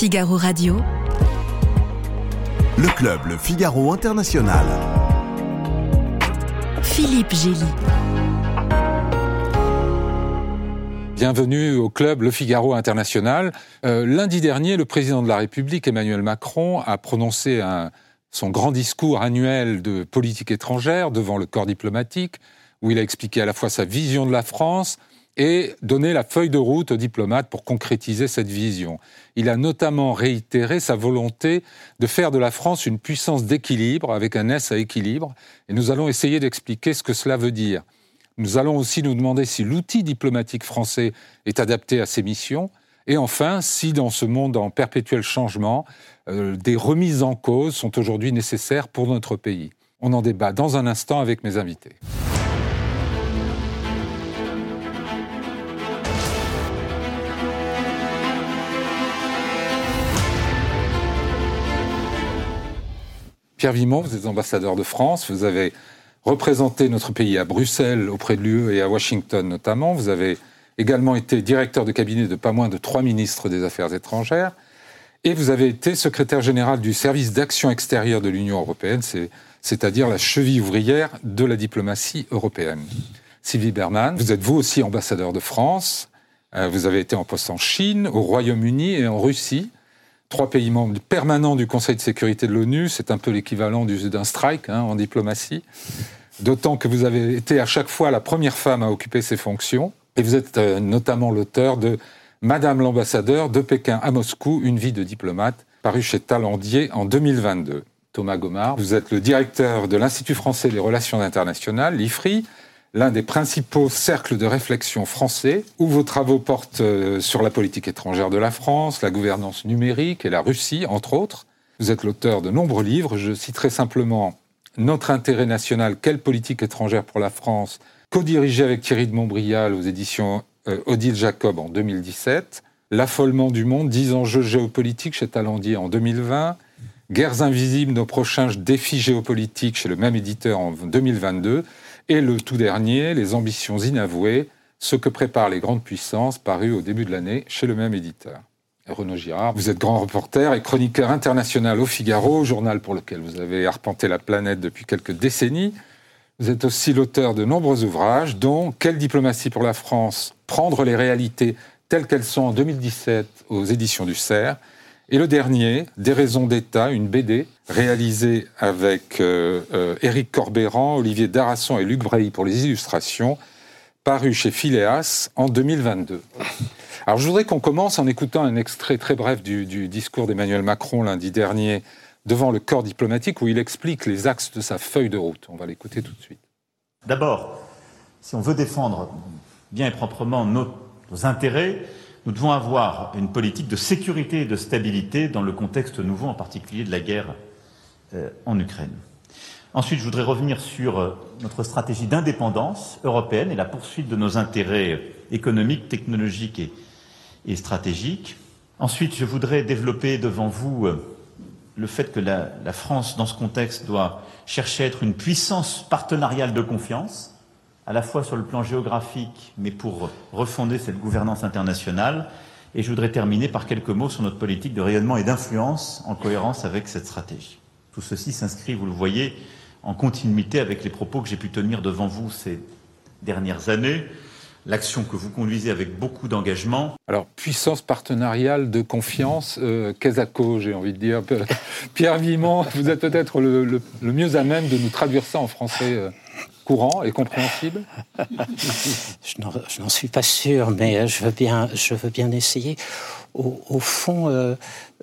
Figaro Radio. Le club Le Figaro International. Philippe Gély. Bienvenue au club Le Figaro International. Euh, lundi dernier, le président de la République, Emmanuel Macron, a prononcé son grand discours annuel de politique étrangère devant le corps diplomatique, où il a expliqué à la fois sa vision de la France, et donner la feuille de route aux diplomates pour concrétiser cette vision. Il a notamment réitéré sa volonté de faire de la France une puissance d'équilibre, avec un S à équilibre, et nous allons essayer d'expliquer ce que cela veut dire. Nous allons aussi nous demander si l'outil diplomatique français est adapté à ces missions, et enfin, si dans ce monde en perpétuel changement, euh, des remises en cause sont aujourd'hui nécessaires pour notre pays. On en débat dans un instant avec mes invités. Pierre Vimont, vous êtes ambassadeur de France, vous avez représenté notre pays à Bruxelles, auprès de l'UE et à Washington notamment. Vous avez également été directeur de cabinet de pas moins de trois ministres des Affaires étrangères. Et vous avez été secrétaire général du service d'action extérieure de l'Union européenne, c'est-à-dire la cheville ouvrière de la diplomatie européenne. Sylvie Berman, vous êtes vous aussi ambassadeur de France. Euh, vous avez été en poste en Chine, au Royaume-Uni et en Russie trois pays membres permanents du Conseil de sécurité de l'ONU. C'est un peu l'équivalent d'un strike hein, en diplomatie. D'autant que vous avez été à chaque fois la première femme à occuper ces fonctions. Et vous êtes euh, notamment l'auteur de Madame l'ambassadeur de Pékin à Moscou, une vie de diplomate, paru chez Talandier en 2022. Thomas Gomard, vous êtes le directeur de l'Institut français des relations internationales, l'IFRI, l'un des principaux cercles de réflexion français, où vos travaux portent euh, sur la politique étrangère de la France, la gouvernance numérique et la Russie, entre autres. Vous êtes l'auteur de nombreux livres. Je citerai simplement Notre intérêt national, quelle politique étrangère pour la France, co-dirigé avec Thierry de Montbrial aux éditions euh, Odile Jacob en 2017. L'affolement du monde, 10 enjeux géopolitiques chez Talandier en 2020. Guerres invisibles, nos prochains défis géopolitiques chez le même éditeur en 2022. Et le tout dernier, Les ambitions inavouées, ce que préparent les grandes puissances, paru au début de l'année chez le même éditeur. Renaud Girard, vous êtes grand reporter et chroniqueur international au Figaro, journal pour lequel vous avez arpenté la planète depuis quelques décennies. Vous êtes aussi l'auteur de nombreux ouvrages, dont Quelle diplomatie pour la France Prendre les réalités telles qu'elles sont en 2017 aux éditions du CERF et le dernier, Des raisons d'État, une BD réalisée avec euh, euh, Éric Corbéran, Olivier Darasson et Luc Brailly pour les illustrations, paru chez Phileas en 2022. Alors je voudrais qu'on commence en écoutant un extrait très bref du, discours d'Emmanuel Macron lundi dernier devant le corps diplomatique où il explique les axes de sa feuille de route. On va l'écouter tout de suite. D'abord, si on veut défendre bien et proprement nos intérêts, nous devons avoir une politique de sécurité et de stabilité dans le contexte nouveau, en particulier de la guerre euh, en Ukraine. Ensuite, je voudrais revenir sur euh, notre stratégie d'indépendance européenne et la poursuite de nos intérêts économiques, technologiques et, stratégiques. Ensuite, je voudrais développer devant vous euh, le fait que la, France, dans ce contexte, doit chercher à être une puissance partenariale de confiance à la fois sur le plan géographique, mais pour refonder cette gouvernance internationale. Et je voudrais terminer par quelques mots sur notre politique de rayonnement et d'influence en cohérence avec cette stratégie. Tout ceci s'inscrit, vous le voyez, en continuité avec les propos que j'ai pu tenir devant vous ces dernières années, l'action que vous conduisez avec beaucoup d'engagement. Alors, puissance partenariale de confiance, euh, j'ai envie de dire. Pierre Vimont, vous êtes peut-être le, mieux à même de nous traduire ça en français. Euh courant et compréhensible? Je n'en suis pas sûr, mais je veux bien, je veux bien essayer. Au, au fond, euh,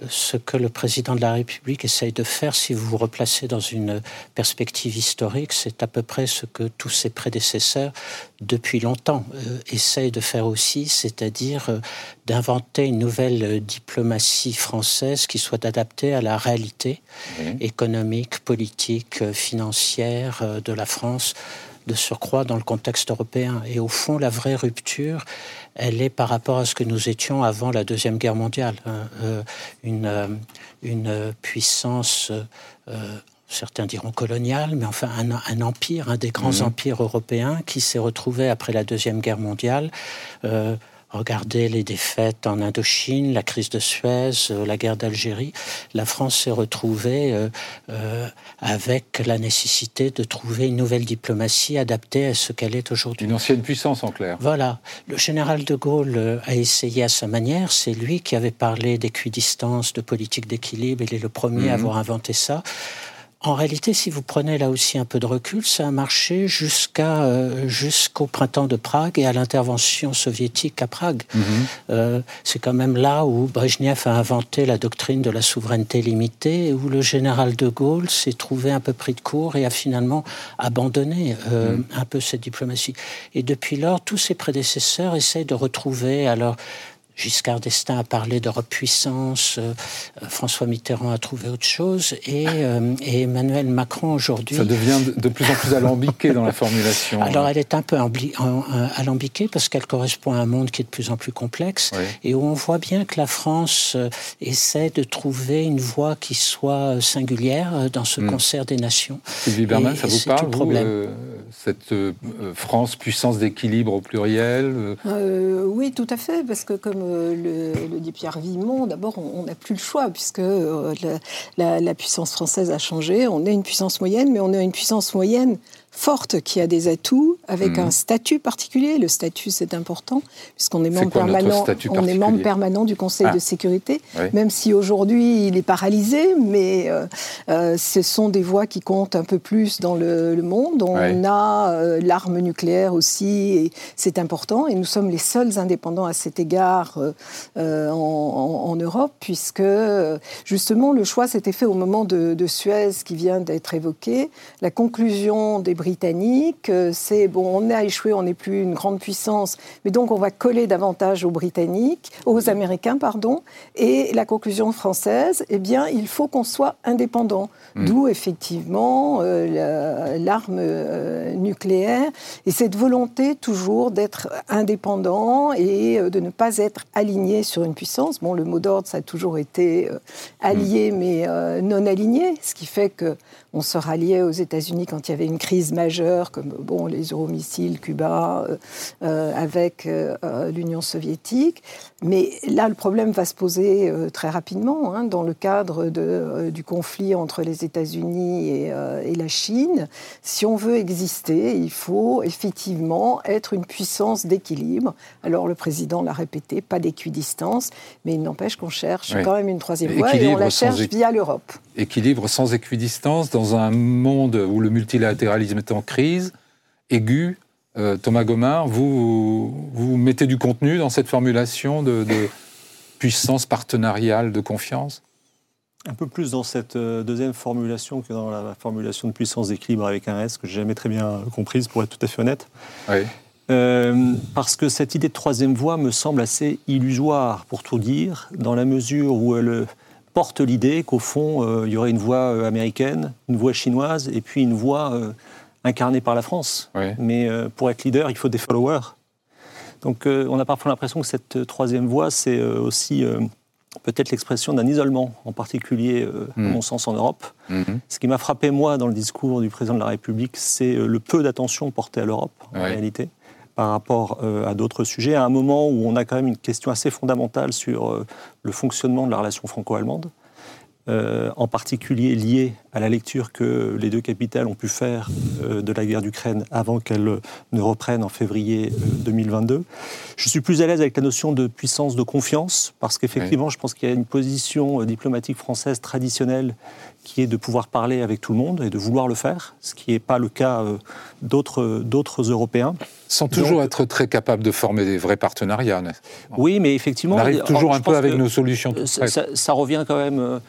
ce que le président de la République essaye de faire, si vous vous replacez dans une perspective historique, c'est à peu près ce que tous ses prédécesseurs, depuis longtemps, euh, essayent de faire aussi, c'est-à-dire euh, d'inventer une nouvelle diplomatie française qui soit adaptée à la réalité mmh. économique, politique, financière de la France de surcroît dans le contexte européen. Et au fond, la vraie rupture, elle est par rapport à ce que nous étions avant la Deuxième Guerre mondiale. Hein. Euh, une, euh, une puissance, euh, certains diront coloniale, mais enfin un, un empire, un des grands mmh. empires européens qui s'est retrouvé après la Deuxième Guerre mondiale Regardez les défaites en Indochine, la crise de Suez, euh, la guerre d'Algérie. La France s'est retrouvée euh, euh, avec la nécessité de trouver une nouvelle diplomatie adaptée à ce qu'elle est aujourd'hui. Une ancienne puissance en clair. Voilà. Le général de Gaulle a essayé à sa manière. C'est lui qui avait parlé d'équidistance, de politique d'équilibre. Il est le premier à mhm. avoir inventé ça. En réalité, si vous prenez là aussi un peu de recul, ça a marché jusqu'à euh, jusqu'au printemps de Prague et à l'intervention soviétique à Prague. Mhm. Euh, c'est quand même là où Brezhnev a inventé la doctrine de la souveraineté limitée, où le général de Gaulle s'est trouvé un peu pris de court et a finalement abandonné euh, mhm. un peu cette diplomatie. Et depuis lors, tous ses prédécesseurs essayent de retrouver alors Giscard d'Estaing a parlé d'Europe puissance, euh, euh, François Mitterrand a trouvé autre chose, euh, et, Emmanuel Macron aujourd'hui... Ça devient de plus en plus alambiqué dans la formulation. Alors elle est un peu alambiquée parce qu'elle correspond à un monde qui est de plus en plus complexe, et où on voit bien que la France essaie de trouver une voie qui soit singulière dans ce hmm. concert des nations. Sylvie Berman, ça vous parle, vous, cette France puissance d'équilibre au pluriel Oui, tout à fait, parce que comme le, le, dit Pierre Vimont, d'abord, on n'a plus le choix, puisque euh, la, la, puissance française a changé. On est une puissance moyenne, mais on est une puissance moyenne forte qui a des atouts avec mhm. un statut particulier. Le statut, c'est important puisqu'on est membre permanent. On est membre permanent du Conseil de ah. sécurité, même si aujourd'hui il est paralysé, mais euh, euh, ce sont des voix qui comptent un peu plus dans le, monde. On a euh, l'arme nucléaire aussi, et c'est important. Et nous sommes les seuls indépendants à cet égard en, en, Europe, puisque justement le choix s'était fait au moment de, de Suez qui vient d'être évoqué. La conclusion des britanniques, euh, c'est bon, on a échoué, on n'est plus une grande puissance, mais donc on va coller davantage aux Britanniques, aux Américains, pardon. Et la conclusion française, eh bien, il faut qu'on soit indépendant. Hmm. D'où effectivement euh, l'arme euh, nucléaire et cette volonté toujours d'être indépendant et de ne pas être aligné sur une puissance. Bon, le mot d'ordre, ça a toujours été allié, hmm. mais non aligné, ce qui fait que on se ralliait aux États-Unis quand il y avait une crise majeure, comme bon, les euromissiles, Cuba, euh, euh, avec euh, l'Union soviétique. Mais là, le problème va se poser très rapidement hein, dans le cadre de, du conflit entre les États-Unis et, et, la Chine. Si on veut exister, il faut effectivement être une puissance d'équilibre. Alors le président l'a répété, pas d'équidistance, mais il n'empêche qu'on cherche quand même une troisième voie et on la cherche via l'Europe. Équilibre sans équidistance dans un monde où le multilatéralisme est en crise, aiguë, euh, Thomas Gomard, vous, vous mettez du contenu dans cette formulation de, puissance partenariale de confiance? Un peu plus dans cette euh, deuxième formulation que dans la formulation de puissance d'équilibre avec un S, que j'ai jamais très bien comprise, pour être tout à fait honnête. Oui. Euh, parce que cette idée de troisième voie me semble assez illusoire, pour tout dire, dans la mesure où elle porte l'idée qu'au fond, euh, il y aurait une voie euh, américaine, une voie chinoise, et puis une voie euh, incarnée par la France. Mais pour être leader, il faut des followers. Donc on a parfois l'impression que cette troisième voie, c'est aussi peut-être l'expression d'un isolement, en particulier, à hmm. mon sens, en Europe. Hmm. Ce qui m'a frappé, moi, dans le discours du président de la République, c'est le peu d'attention portée à l'Europe, en réalité par rapport à d'autres sujets, à un moment où on a quand même une question assez fondamentale sur le fonctionnement de la relation franco-allemande, euh, en particulier liée à la lecture que les deux capitales ont pu faire euh, de la guerre d'Ukraine avant qu'elle ne reprenne en février 2022. Euh, je suis plus à l'aise avec la notion de puissance de confiance, parce qu'effectivement, je pense qu'il y a une position diplomatique française traditionnelle qui est de pouvoir parler avec tout le monde et de vouloir le faire, ce qui n'est pas le cas d'autres Européens. Sans toujours être très capable de former des vrais partenariats. Oui, mais effectivement... On arrive toujours un peu avec nos solutions. Ça, ça, revient quand même, euh,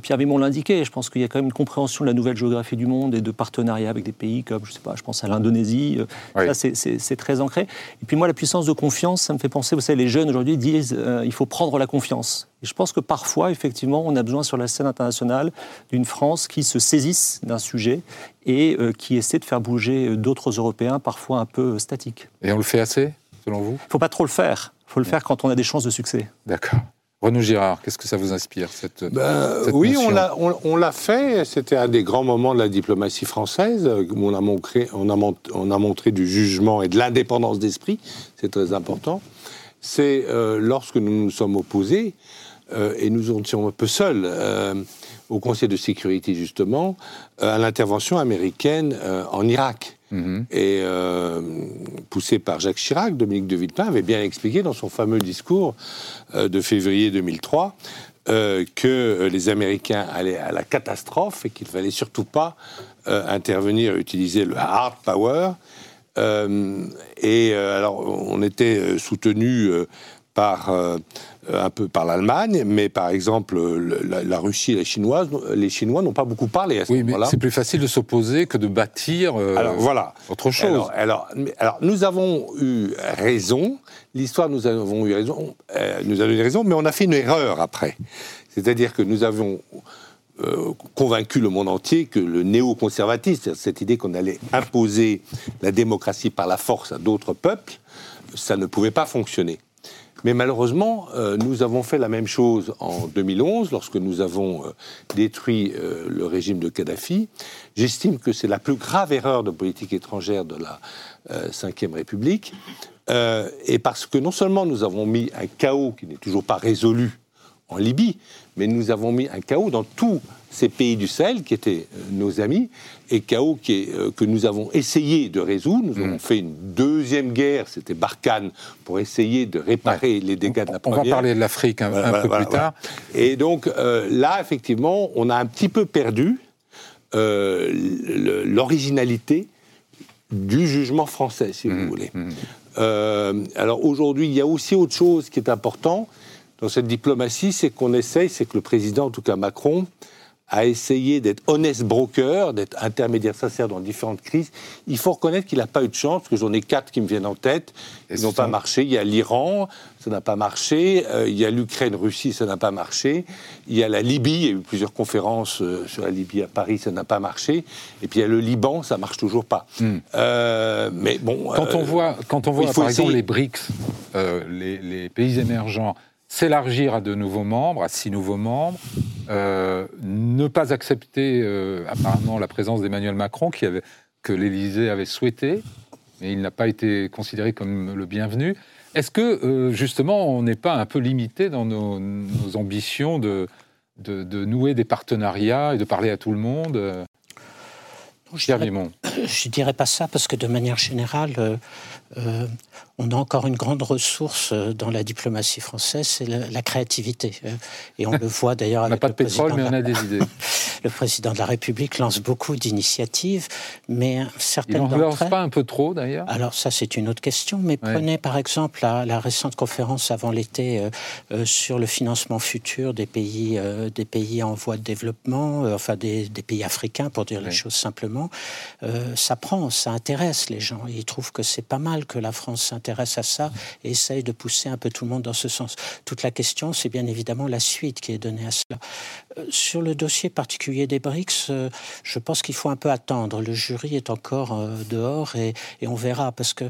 Pierre Vimon l'indiquait, je pense qu'il y a quand même une compréhension de la nouvelle géographie du monde et de partenariats avec des pays comme, je sais pas, je pense à l'Indonésie, euh, ça c'est très ancré. Et puis moi, la puissance de confiance, ça me fait penser, vous savez, les jeunes aujourd'hui disent euh, il faut prendre la confiance. Et je pense que parfois, effectivement, on a besoin sur la scène internationale d'une France qui se saisisse d'un sujet et euh, qui essaie de faire bouger euh, d'autres Européens, parfois un peu euh, statiques. Et on le fait assez, selon vous? Il ne faut pas trop le faire. Il faut le faire quand on a des chances de succès. D'accord. Renaud Girard, qu'est-ce que ça vous inspire cette, ben, Oui, on l'a on, fait. C'était un des grands moments de la diplomatie française où on a montré, on a, on a montré du jugement et de l'indépendance d'esprit. C'est très important. c'est lorsque nous nous sommes opposés, et nous étions un peu seuls au Conseil de sécurité, justement, à l'intervention américaine en Irak. Mhm. Et poussé par Jacques Chirac, Dominique de Villepin avait bien expliqué dans son fameux discours de février 2003 euh, que euh, les Américains allaient à la catastrophe et qu'il fallait surtout pas euh, intervenir, utiliser le hard power. et alors, on était soutenu par un peu par l'Allemagne, mais par exemple la, Russie et les Chinois, les Chinois n'ont pas beaucoup parlé à ce moment-là. Oui, mais c'est plus facile de s'opposer que de bâtir alors, voilà. autre chose. Alors, alors, nous avons eu raison. L'histoire, nous avons eu raison. nous avons eu raison, mais on a fait une erreur après. C'est-à-dire que nous avons euh, convaincu le monde entier que le néoconservatisme, cette idée qu'on allait imposer la démocratie par la force à d'autres peuples, ça ne pouvait pas fonctionner. Mais malheureusement, euh, nous avons fait la même chose en 2011, lorsque nous avons euh, détruit le régime de Kadhafi. J'estime que c'est la plus grave erreur de politique étrangère de la Ve République. et parce que non seulement nous avons mis un chaos qui n'est toujours pas résolu en Libye, mais nous avons mis un chaos dans tous ces pays du Sahel qui étaient euh, nos amis, et chaos qui euh, que nous avons essayé de résoudre. Nous avons mm. fait une deuxième guerre, c'était Barkhane, pour essayer de réparer les dégâts de la première. On va parler de l'Afrique un, peu plus tard. Et donc euh, là, effectivement, on a un petit peu perdu l'originalité du jugement français, si vous mm. voulez. Mm. alors aujourd'hui, il y a aussi autre chose qui est important, dans cette diplomatie, c'est qu'on essaye, c'est que le président, en tout cas Macron, a essayé d'être honnête broker, d'être intermédiaire sincère dans différentes crises. Il faut reconnaître qu'il n'a pas eu de chance, parce que j'en ai quatre qui me viennent en tête. Ils n'ont pas marché. Il y a l'Iran, ça n'a pas marché. Euh, il y a l'Ukraine, Russie, ça n'a pas marché. Il y a la Libye, il y a eu plusieurs conférences euh, sur la Libye à Paris, ça n'a pas marché. Et puis il y a le Liban, ça marche toujours pas. Hmm. Euh, mais bon. Quand on voit, quand on voit par exemple les BRICS, les, les pays émergents s'élargir à de nouveaux membres, à six nouveaux membres, euh, ne pas accepter euh, apparemment la présence d'Emmanuel Macron qui avait, que l'Élysée avait souhaité, mais il n'a pas été considéré comme le bienvenu. Est-ce que euh, justement on n'est pas un peu limité dans nos, ambitions de, de, de, nouer des partenariats et de parler à tout le monde je dirais, je dirais pas ça parce que de manière générale, on a encore une grande ressource euh, dans la diplomatie française, c'est la, créativité. Euh, et on le voit d'ailleurs avec. On n'a pas de pétrole, mais on a des idées. le président de la République lance beaucoup d'initiatives, mais certaines d'entre elles. lance pas un peu trop d'ailleurs? Alors ça, c'est une autre question. Mais prenez par exemple la, récente conférence avant l'été sur le financement futur des pays, des pays en voie de développement, enfin des, pays africains, pour dire les choses simplement. ça prend, ça intéresse les gens. Ils trouvent que c'est pas mal que la France s'intéresse à ça et essaye de pousser un peu tout le monde dans ce sens. Toute la question, c'est bien évidemment la suite qui est donnée à cela. Euh, sur le dossier particulier des BRICS, euh, je pense qu'il faut un peu attendre. Le jury est encore euh, dehors et, on verra parce que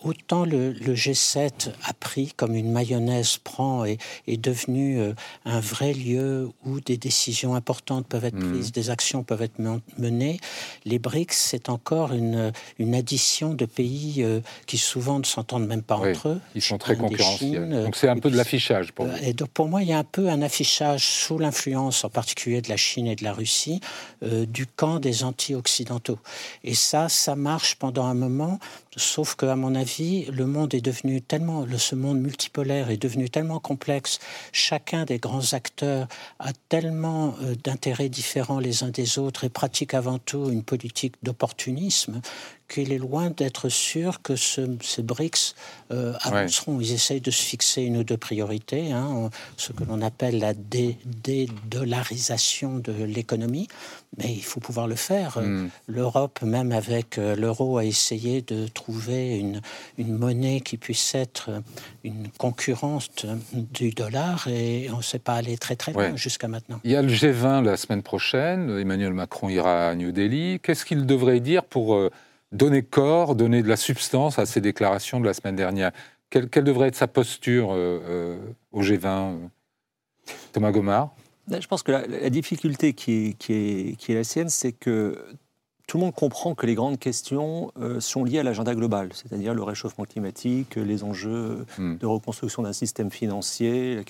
autant le, G7 a pris comme une mayonnaise prend et est devenu un vrai lieu où des décisions importantes peuvent être mmh. prises, des actions peuvent être menées. Les BRICS, c'est encore une, une addition de pays qui souvent ne s'entendent même pas entre eux. Ils sont très concurrentiels. Donc c'est un peu de l'affichage pour vous. Et donc pour moi, il y a un peu un affichage sous l'influence, en particulier de la Chine et de la Russie, euh, du camp des anti-occidentaux. Et ça, ça marche pendant un moment. Sauf qu'à mon avis, le monde est devenu tellement, ce monde multipolaire est devenu tellement complexe. Chacun des grands acteurs a tellement euh, d'intérêts différents les uns des autres et pratique avant tout une politique d'opportunisme qu'il est loin d'être sûr que ce, ces BRICS euh, avanceront. Ils essayent de se fixer une ou deux priorités, hein, ce que l'on appelle la dédollarisation de l'économie, mais il faut pouvoir le faire. Hmm. L'Europe, même avec euh, l'euro, a essayé de trouver une, une, monnaie qui puisse être une concurrente du dollar et on ne sait pas aller très très loin jusqu'à maintenant. Il y a le G20 la semaine prochaine, Emmanuel Macron ira à New Delhi. Qu'est-ce qu'il devrait dire pour... Euh, donner corps, donner de la substance à ces déclarations de la semaine dernière. Quelle, devrait être sa posture euh, euh, au G20 euh, Thomas Gomard ben, Je pense que la, difficulté qui est, qui, est, qui est, la sienne, c'est que tout le monde comprend que les grandes questions sont liées à l'agenda global, c'est-à-dire le réchauffement climatique, les enjeux hmm. de reconstruction d'un système financier,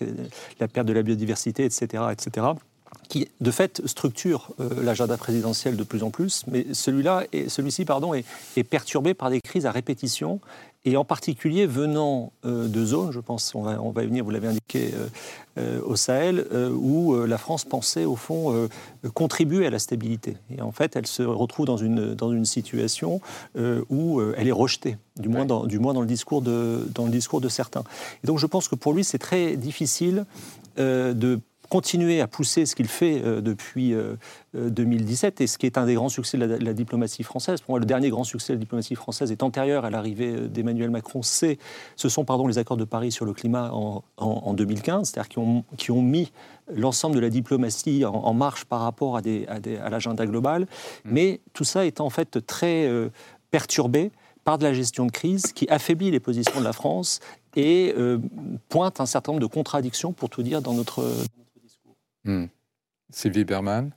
la, perte de la biodiversité, etc., etc qui de fait structure l'agenda présidentiel de plus en plus, mais celui-là, celui-ci, pardon, est, est, perturbé par des crises à répétition et en particulier venant euh, de zones, je pense, on va, on va y venir, vous l'avez indiqué, euh, euh, au Sahel, où la France pensait au fond contribuer à la stabilité. Et en fait, elle se retrouve dans une, dans une situation où elle est rejetée, du moins, dans, du moins dans, le discours de, dans le discours de certains. Et donc je pense que pour lui, c'est très difficile de continuer à pousser ce qu'il fait euh, depuis 2017 euh, et ce qui est un des grands succès de la, diplomatie française. Pour moi, le dernier grand succès de la diplomatie française est antérieur à l'arrivée euh, d'Emmanuel Macron. C'est, ce sont pardon, les accords de Paris sur le climat en, 2015, c'est-à-dire qui ont, qui ont mis l'ensemble de la diplomatie en, marche par rapport à, des, à, l'agenda global. Mmh. Mais tout ça est en fait très perturbé par de la gestion de crise qui affaiblit les positions de la France et pointe un certain nombre de contradictions, pour tout dire, dans notre, Hmm. Sylvie Berman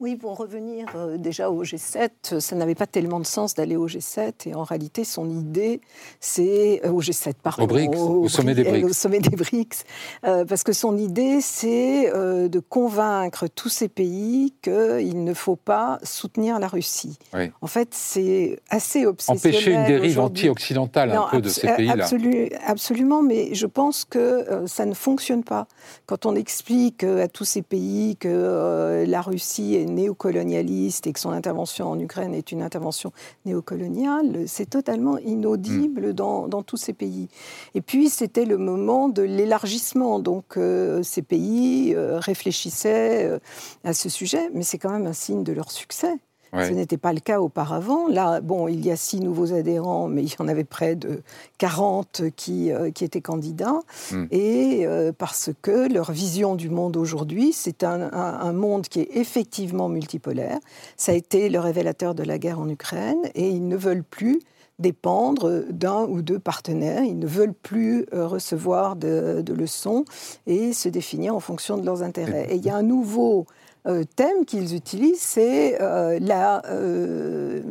oui, pour revenir euh, déjà au G7, ça n'avait pas tellement de sens d'aller au G7 et en réalité son idée, c'est euh, au G7 pardon, au, sommet des BRICS, au sommet des BRICS, euh, parce que son idée c'est de convaincre tous ces pays qu'il ne faut pas soutenir la Russie. En fait, c'est assez obsessionnel. Empêcher une dérive anti-occidentale un peu de ces pays-là. absolument, mais je pense que ça ne fonctionne pas quand on explique à tous ces pays que la Russie est néocolonialiste et que son intervention en Ukraine est une intervention néocoloniale, c'est totalement inaudible hmm. dans, tous ces pays. Et puis, c'était le moment de l'élargissement. Donc, euh, ces pays euh, réfléchissaient euh, à ce sujet, mais c'est quand même un signe de leur succès. Ce n'était pas le cas auparavant. Là, bon, il y a six nouveaux adhérents, mais il y en avait près de 40 qui, euh, qui étaient candidats. Hmm. Et euh, parce que leur vision du monde aujourd'hui, c'est un, un, monde qui est effectivement multipolaire. Ça a été le révélateur de la guerre en Ukraine. Et ils ne veulent plus dépendre d'un ou deux partenaires. Ils ne veulent plus euh, recevoir de, de, leçons et se définir en fonction de leurs intérêts. Et il y a un nouveau thème qu'ils utilisent, c'est euh, euh,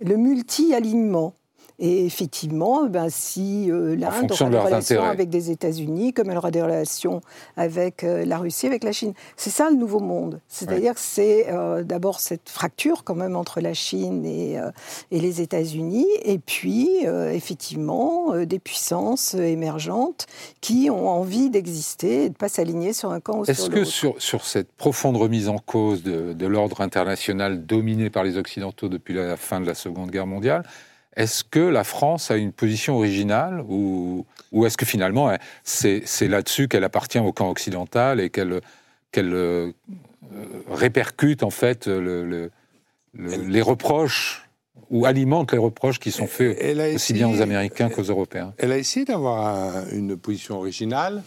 le multi-alignement. Et effectivement, ben, si euh, l'Inde aura des relations avec des États-Unis, comme elle aura des relations avec euh, la Russie, avec la Chine, c'est ça le nouveau monde. C'est-à-dire que c'est euh, d'abord cette fracture quand même entre la Chine et, et les États-Unis, et puis effectivement des puissances émergentes qui ont envie d'exister et de ne pas s'aligner sur un camp ou sur l'autre. Est-ce que sur, sur, cette profonde remise en cause de, de l'ordre international dominé par les Occidentaux depuis la fin de la Seconde Guerre mondiale, est-ce que la France a une position originale ou, ou est-ce que finalement c'est là-dessus qu'elle appartient au camp occidental et qu'elle euh, répercute en fait les reproches ou alimente les reproches qui sont faits aussi bien aux Américains qu'aux Européens? Elle a essayé d'avoir une position originale.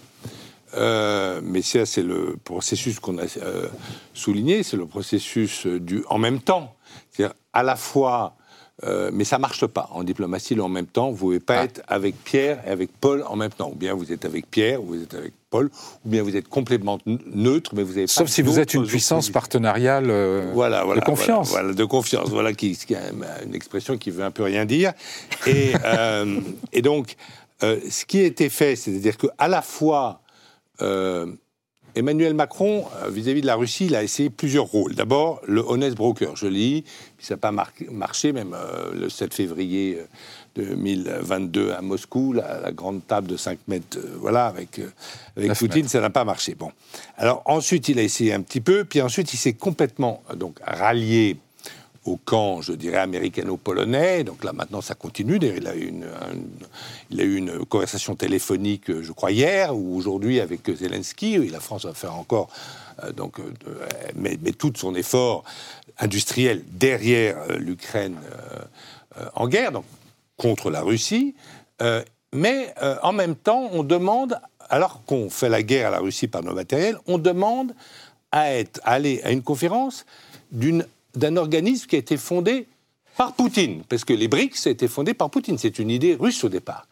Euh, mais ça, c'est le processus qu'on a euh, souligné, c'est le processus du en même temps. C'est-à-dire à la fois euh, mais ça marche pas en diplomatie. en même temps, vous ne pouvez pas ah. être avec Pierre et avec Paul en même temps. Ou bien vous êtes avec Pierre, ou vous êtes avec Paul, ou bien vous êtes complètement neutre, mais vous avez Sauf si vous êtes une puissance partenariale euh, voilà, voilà, de confiance. Voilà, de confiance. Voilà qui, qui, une expression qui veut un peu rien dire. Et, euh, et donc, ce qui a été fait, c'est-à-dire qu'à la fois Emmanuel Macron, euh, vis-à-vis de la Russie, il a essayé plusieurs rôles. D'abord, le honest broker, je lis, puis ça n'a pas marché, même euh, le 7 février 2022 euh, à Moscou, la, grande table de 5 mètres, voilà, avec, avec Poutine, ça n'a pas marché. Bon. Alors ensuite, il a essayé un petit peu, puis ensuite, il s'est complètement donc rallié au camp, je dirais, américano-polonais. Donc là, maintenant, ça continue. Il a, eu une, il a eu une conversation téléphonique, je crois, hier ou aujourd'hui avec Zelensky. la France va faire encore euh, donc, euh, met, tout son effort industriel derrière euh, l'Ukraine en guerre, donc contre la Russie. mais en même temps, on demande, alors qu'on fait la guerre à la Russie par nos matériels, on demande à, être, à aller à une conférence d'une d'un organisme qui a été fondé par Poutine, parce que les BRICS a été fondé par Poutine. C'est une idée russe au départ.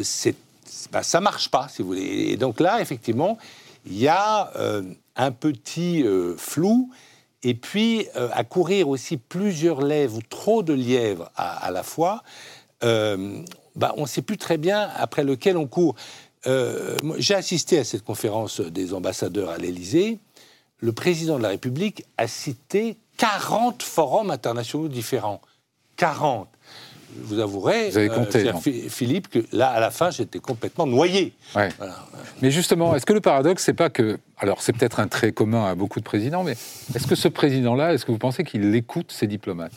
C'est, ben, ça marche pas, si vous voulez. Et donc là, effectivement, il y a euh, un petit euh, flou et puis à courir aussi plusieurs lèvres, trop de lièvres à, la fois, bah, on ne sait plus très bien après lequel on court. J'ai assisté à cette conférence des ambassadeurs à l'Élysée. Le président de la République a cité 40 forums internationaux différents. 40 vous avouerez, vous avez compté, euh, Philippe, que là, à la fin, j'étais complètement noyé. Mais justement, est-ce que le paradoxe, c'est pas que. Alors, c'est peut-être un trait commun à beaucoup de présidents, mais est-ce que ce président-là, est-ce que vous pensez qu'il écoute ses diplomates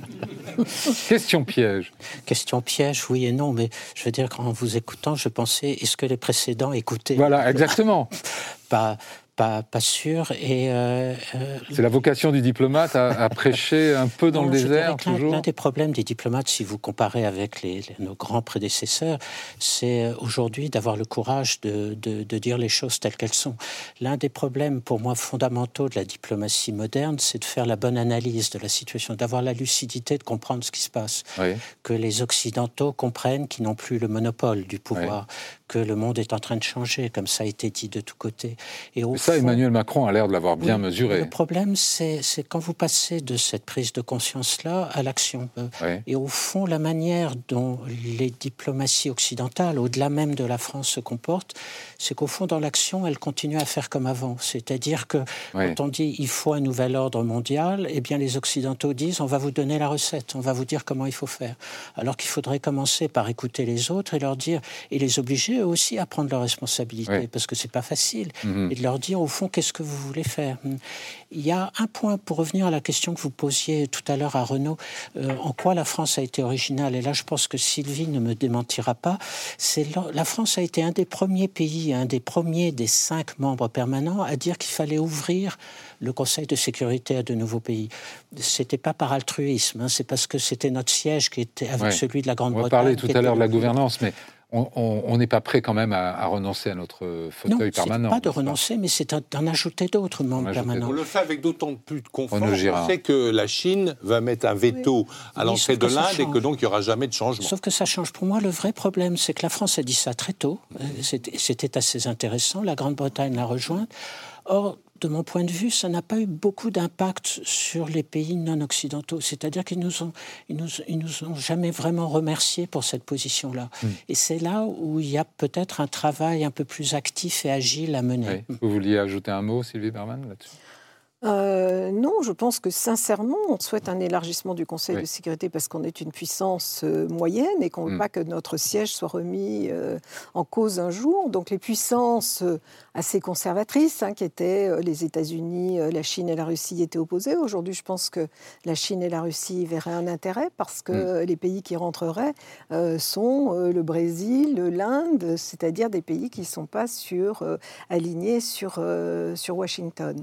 Question piège. Question piège, oui et non, mais je veux dire qu'en vous écoutant, je pensais, est-ce que les précédents écoutaient? Voilà, exactement. pas, pas, pas sûr. Et euh, euh, c'est la vocation du diplomate à, prêcher un peu dans le désert toujours. L'un des problèmes des diplomates, si vous comparez avec les, nos grands prédécesseurs, c'est euh, aujourd'hui d'avoir le courage de, de, de, dire les choses telles qu'elles sont. L'un des problèmes pour moi fondamentaux de la diplomatie moderne, c'est de faire la bonne analyse de la situation, d'avoir la lucidité de comprendre ce qui se passe, que les occidentaux comprennent qu'ils n'ont plus le monopole du pouvoir, que le monde est en train de changer, comme ça a été dit de tous côtés. Et au ça, Emmanuel Macron a l'air de l'avoir bien mesuré. Le problème, c'est quand vous passez de cette prise de conscience-là à l'action. Et au fond, la manière dont les diplomaties occidentales, au-delà même de la France, se comportent, c'est qu'au fond, dans l'action, elles continuent à faire comme avant. C'est-à-dire que quand on dit il faut un nouvel ordre mondial, eh bien, les Occidentaux disent on va vous donner la recette, on va vous dire comment il faut faire. Alors qu'il faudrait commencer par écouter les autres et leur dire, et les obliger eux aussi à prendre leurs responsabilités, parce que c'est pas facile, mhm. et de leur dire au fond, qu'est-ce que vous voulez faire. Il y a un point, pour revenir à la question que vous posiez tout à l'heure à Renaud, euh, en quoi la France a été originale, et là je pense que Sylvie ne me démentira pas, c'est la France a été un des premiers pays, un des premiers des cinq membres permanents à dire qu'il fallait ouvrir le Conseil de sécurité à de nouveaux pays. C'était pas par altruisme, hein, c'est parce que c'était notre siège qui était avec celui de la Grande-Bretagne. On va parler tout à l'heure de la gouvernance, mais on n'est pas prêt quand même à, renoncer à notre fauteuil permanent. pas de renoncer, mais c'est d'en ajouter d'autres membres permanents. On le fait avec d'autant plus de confort. On, sait que la Chine va mettre un veto à l'entrée de l'Inde et que donc il n'y aura jamais de changement. Sauf que ça change. Pour moi, le vrai problème, c'est que la France a dit ça très tôt. Euh, c'était assez intéressant. La Grande-Bretagne l'a rejointe. Or, de mon point de vue, ça n'a pas eu beaucoup d'impact sur les pays non occidentaux. C'est-à-dire qu'ils nous ont, ils nous, nous ont jamais vraiment remerciés pour cette position-là. Et c'est là où il y a peut-être un travail un peu plus actif et agile à mener. Vous vouliez ajouter un mot, Sylvie Berman, là-dessus? Euh, non, je pense que sincèrement, on souhaite un élargissement du Conseil de sécurité parce qu'on est une puissance euh, moyenne et qu'on ne veut hmm. pas que notre siège soit remis euh, en cause un jour. Donc les puissances assez conservatrices, hein, qui étaient les États-Unis, la Chine et la Russie étaient opposées. Aujourd'hui, je pense que la Chine et la Russie verraient un intérêt parce que mm. les pays qui rentreraient sont le Brésil, l'Inde, c'est-à-dire des pays qui ne sont pas sur, alignés sur, sur Washington.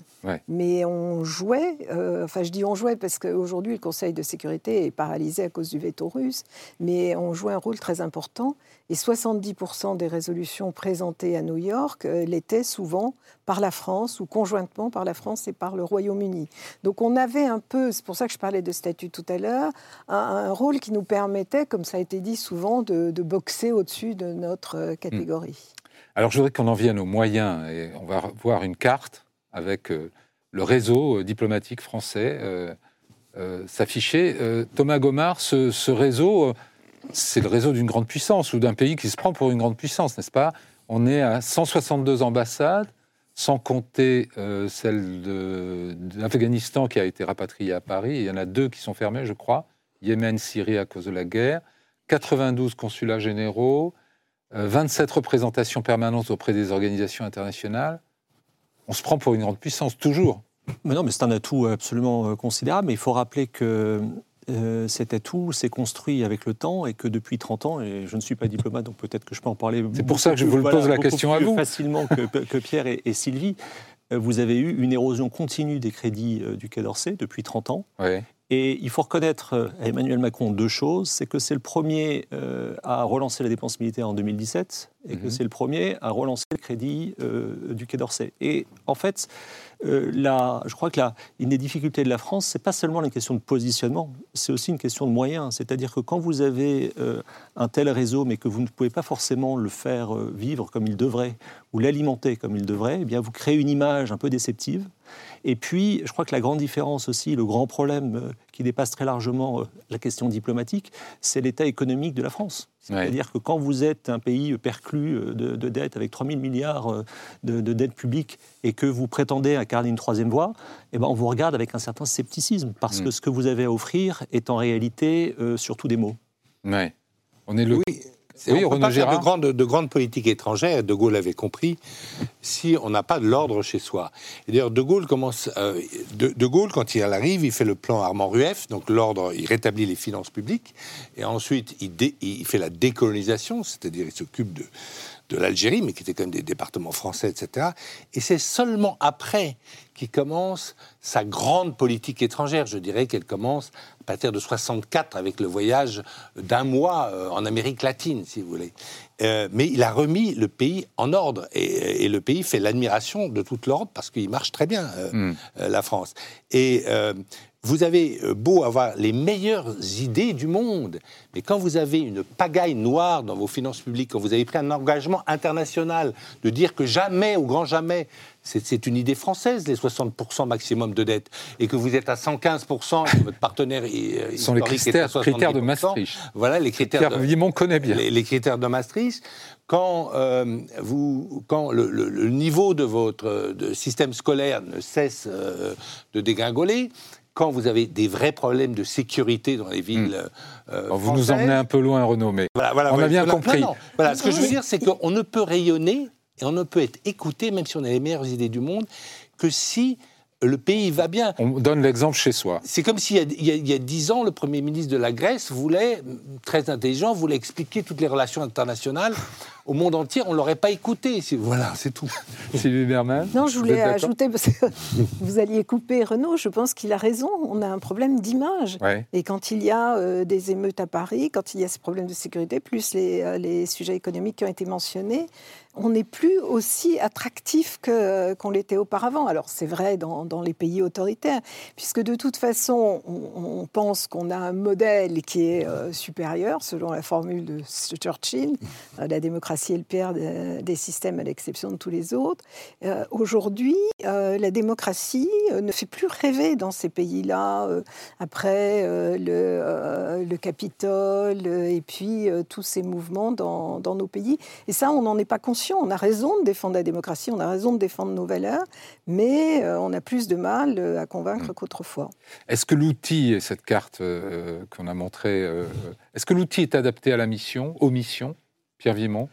Mais on jouait, enfin je dis on jouait parce qu'aujourd'hui le Conseil de sécurité est paralysé à cause du veto russe, mais on jouait un rôle très important et 70% des résolutions présentées à New York l'étaient souvent par la France ou conjointement par la France et par le Royaume-Uni. Donc on avait un peu, c'est pour ça que je parlais de statut tout à l'heure, un, rôle qui nous permettait, comme ça a été dit souvent, de, boxer au-dessus de notre euh, catégorie. Hmm. Alors je voudrais qu'on en vienne aux moyens et on va voir une carte avec euh, le réseau euh, diplomatique français s'afficher. Thomas Gomard, ce, réseau, c'est le réseau d'une grande puissance ou d'un pays qui se prend pour une grande puissance, n'est-ce pas? On est à 162 ambassades, sans compter euh, celle d'Afghanistan qui a été rapatriée à Paris. Il y en a deux qui sont fermées, je crois. Yémen, Syrie à cause de la guerre. 92 consulats généraux, 27 euh, représentations permanentes auprès des organisations internationales. On se prend pour une grande puissance, toujours. Mais non, mais c'est un atout absolument euh, considérable. Mais il faut rappeler que euh, cet atout s'est construit avec le temps et que depuis 30 ans, et je ne suis pas diplomate, donc peut-être que je peux en parler. C'est pour ça que je vous pose la question à vous. Facilement que, Pierre et, Sylvie. Euh, vous avez eu une érosion continue des crédits euh, du Quai d'Orsay depuis 30 ans. Et il faut reconnaître à Emmanuel Macron deux choses. C'est que c'est le premier à relancer la dépense militaire en 2017 et que mhm. c'est le premier à relancer le crédit euh, du Quai d'Orsay. Et en fait, euh, je crois que la, une des difficultés de la France, c'est pas seulement une question de positionnement, c'est aussi une question de moyens. C'est-à-dire que quand vous avez euh, un tel réseau, mais que vous ne pouvez pas forcément le faire vivre comme il devrait, ou l'alimenter comme il devrait, eh bien vous créez une image un peu déceptive. Et puis, je crois que la grande différence aussi, le grand problème euh, qui dépasse très largement euh, la question diplomatique, c'est l'état économique de la France. C'est-à-dire que quand vous êtes un pays perclus euh, de, dettes avec 3 000 milliards de, dettes publiques et que vous prétendez incarner une troisième voie, eh ben on vous regarde avec un certain scepticisme parce mm. que ce que vous avez à offrir est en réalité surtout des mots. Ouais. On est le... Oui. Oui, on peut pas faire de grandes, de grandes politiques étrangères, De Gaulle avait compris, si on n'a pas de l'ordre chez soi. D'ailleurs, De Gaulle commence. Euh, de, Gaulle, quand il arrive, il fait le plan Armand-Rueff, donc l'ordre, il rétablit les finances publiques, et ensuite il, il fait la décolonisation, c'est-à-dire il s'occupe de, de l'Algérie, mais qui était quand même des départements français, etc. Et c'est seulement après qu'il commence sa grande politique étrangère. Je dirais qu'elle commence partir de 64 avec le voyage d'un mois euh, en Amérique latine, si vous voulez. Euh, mais il a remis le pays en ordre et, le pays fait l'admiration de toute l'Europe parce qu'il marche très bien, euh, hmm. la France. Et vous avez beau avoir les meilleures idées du monde, mais quand vous avez une pagaille noire dans vos finances publiques, quand vous avez pris un engagement international de dire que jamais, au grand jamais, c'est une idée française, les 60% maximum de dette, et que vous êtes à 115%, et que votre partenaire euh, sont les critères, critères de Maastricht. Voilà les critères. de, connaît bien. Les, critères de Maastricht. Quand, euh, vous, quand le, niveau de votre système scolaire ne cesse de dégringoler, quand vous avez des vrais problèmes de sécurité dans les villes. Hmm. Euh, vous nous emmenez un peu loin, Renaud, mais on a bien compris. Voilà, ce que je veux dire, c'est qu'on ne peut rayonner et on ne peut être écouté, même si on a les meilleures idées du monde, que si le pays va bien. On donne l'exemple chez soi. C'est comme s'il y, a dix ans, le Premier ministre de la Grèce voulait, très intelligent, voulait expliquer toutes les relations internationales au monde entier. On ne l'aurait pas écouté. Voilà, c'est tout. Sylvie Berman Non, je voulais ajouter, parce que vous alliez couper Renaud, je pense qu'il a raison. On a un problème d'image. Et quand il y a euh, des émeutes à Paris, quand il y a ce problème de sécurité, plus les, euh, les sujets économiques qui ont été mentionnés, on n'est plus aussi attractif qu'on l'était auparavant. Alors c'est vrai dans, les pays autoritaires, puisque de toute façon, on, pense qu'on a un modèle qui est euh, supérieur, selon la formule de Churchill, euh, la démocratie est le père des systèmes à l'exception de tous les autres. Euh, aujourd'hui, la démocratie ne fait plus rêver dans ces pays-là, après le, le, Capitole et puis tous ces mouvements dans, dans nos pays. Et ça, on n'en est pas conscient on a raison de défendre la démocratie, on a raison de défendre nos valeurs, mais euh, on a plus de mal euh, à convaincre mm. qu'autrefois. Est-ce que l'outil, cette carte euh, qu'on a montrée, est-ce que l'outil est adapté à la mission, aux missions, Pierre Vimont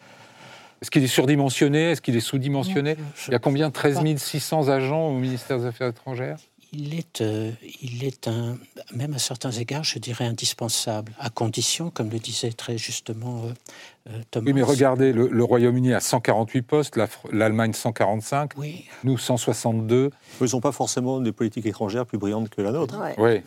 est-ce qu'il est surdimensionné? Est-ce qu'il est sous-dimensionné? Il y a combien? 13 600 agents au ministère des Affaires étrangères? Il est, euh, il est un, même à certains égards, je dirais indispensable, à condition, comme le disait très justement euh, euh, Thomas. Oui, mais regardez, le, Royaume-Uni a 148 postes, l'Allemagne 145, oui. nous 162. Ils ne sont pas forcément des politiques étrangères plus brillantes que la nôtre. Oui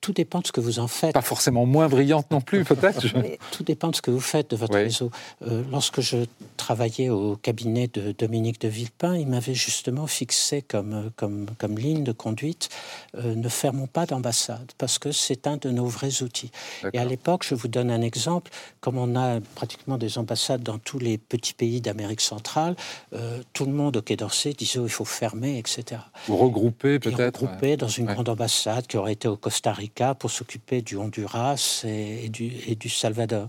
tout dépend de ce que vous en faites. Pas forcément moins brillante non plus, peut-être. Tout dépend de ce que vous faites de votre réseau. Euh, lorsque je travaillais au cabinet de Dominique de Villepin, il m'avait justement fixé comme, comme, comme ligne de conduite euh, ne fermons pas d'ambassade, parce que c'est un de nos vrais outils. Et à l'époque, je vous donne un exemple, comme on a pratiquement des ambassades dans tous les petits pays d'Amérique centrale, euh, tout le monde au Quai d'Orsay disait oh, il faut fermer, etc. Ou regrouper peut-être. Regrouper dans une grande ambassade qui aurait été au Costa Rica pour s'occuper du Honduras et, du, et du Salvador.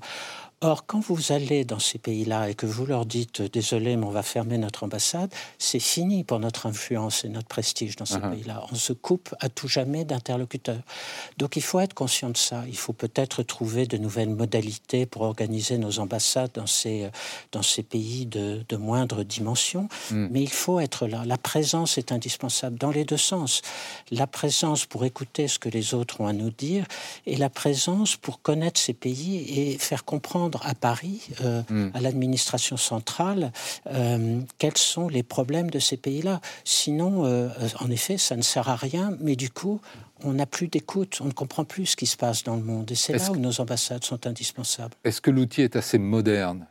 Or, quand vous allez dans ces pays-là et que vous leur dites désolé, mais on va fermer notre ambassade, c'est fini pour notre influence et notre prestige dans ces uh-huh. pays-là. On se coupe à tout jamais d'interlocuteurs. Donc, il faut être conscient de ça. Il faut peut-être trouver de nouvelles modalités pour organiser nos ambassades dans ces, dans ces pays de, de moindre dimension. Hmm. Mais il faut être là. La présence est indispensable dans les deux sens. La présence pour écouter ce que les autres ont à nous dire et la présence pour connaître ces pays et faire comprendre à Paris, euh, hmm. à l'administration centrale, euh, quels sont les problèmes de ces pays-là. Sinon, euh, en effet, ça ne sert à rien, mais du coup, on n'a plus d'écoute, on ne comprend plus ce qui se passe dans le monde. Et c'est là où nos ambassades sont indispensables. Est-ce que l'outil est assez moderne?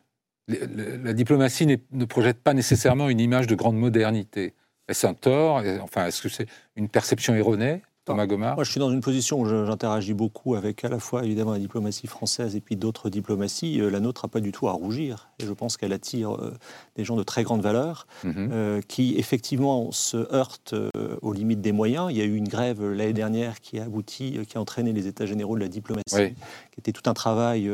La diplomatie ne projette pas nécessairement une image de grande modernité. Est-ce un tort? Enfin, est-ce que c'est une perception erronée? Thomas Gomard Moi, je suis dans une position où j'interagis beaucoup avec à la fois, évidemment, la diplomatie française et puis d'autres diplomaties. Euh, la nôtre n'a pas du tout à rougir. Et je pense qu'elle attire euh, des gens de très grande valeur mhm. euh, qui, effectivement, se heurtent aux limites des moyens. Il y a eu une grève l'année dernière qui a abouti, qui a entraîné les États généraux de la diplomatie, qui était tout un travail,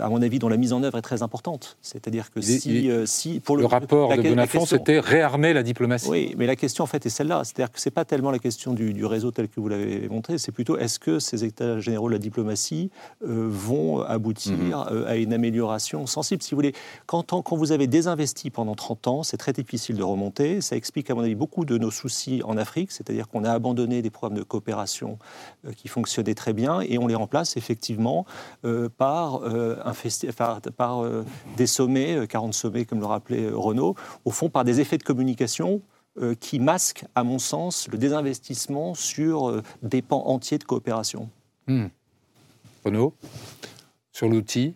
à mon avis, dont la mise en œuvre est très importante. C'est-à-dire que si, si, pour le, le rapport de Bonafont, c'était réarmer la diplomatie. Oui, mais la question, en fait, est celle-là. C'est-à-dire que c'est pas tellement la question du, du réseau tel que vous l'avez montré, c'est plutôt est-ce que ces états généraux de la diplomatie euh, vont aboutir mhm. euh, à une amélioration sensible? Si vous voulez, quand, quand vous avez désinvesti pendant 30 ans, c'est très difficile de remonter. Ça explique, à mon avis, beaucoup de nos soucis en Afrique, c'est-à-dire qu'on a abandonné des programmes de coopération euh, qui fonctionnaient très bien et on les remplace effectivement par, un par, par des sommets, 40 sommets comme le rappelait Renaud, au fond par des effets de communication qui masque, à mon sens, le désinvestissement sur euh, des pans entiers de coopération. Hmm. Renaud, sur l'outil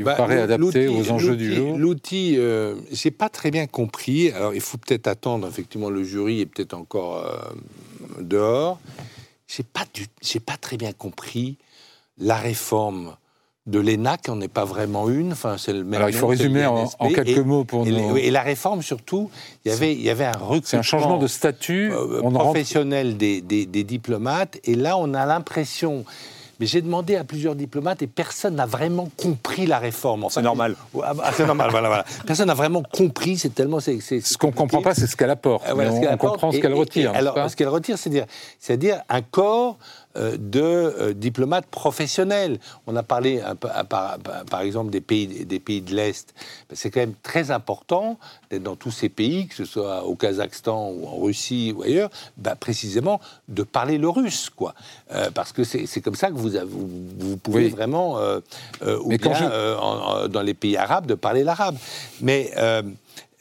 il bah, paraît adapté aux enjeux du jour L'outil, euh, j'ai pas très bien compris. Alors, il faut peut-être attendre, effectivement, le jury est peut-être encore euh, dehors. J'ai pas, pas très bien compris la réforme de l'ENAC, on n'est pas vraiment une. Enfin, c'est le même Alors, il faut résumer en, quelques mots pour et, nous. Et la réforme, surtout, il y avait, il y avait un recrutement. C'est un changement de statut euh, professionnel des, des, diplomates. Et là, on a l'impression. Mais j'ai demandé à plusieurs diplomates et personne n'a vraiment compris la réforme. c'est normal. Ah, bah, c'est normal, voilà, voilà. Personne n'a vraiment compris. C'est tellement. C'est, ce qu'on ne comprend pas, c'est ce qu'elle apporte. Euh, on, comprend ce qu'elle retire. alors, ce qu'elle retire, c'est dire, c'est dire un corps de euh, diplomates professionnels. On a parlé par, exemple des pays, des pays de l'Est. Ben, c'est quand même très important d'être dans tous ces pays, que ce soit au Kazakhstan ou en Russie ou ailleurs, ben, précisément de parler le russe, quoi. Euh, parce que c'est comme ça que vous, vous, pouvez vraiment, ou bien dans les pays arabes, de parler l'arabe. Mais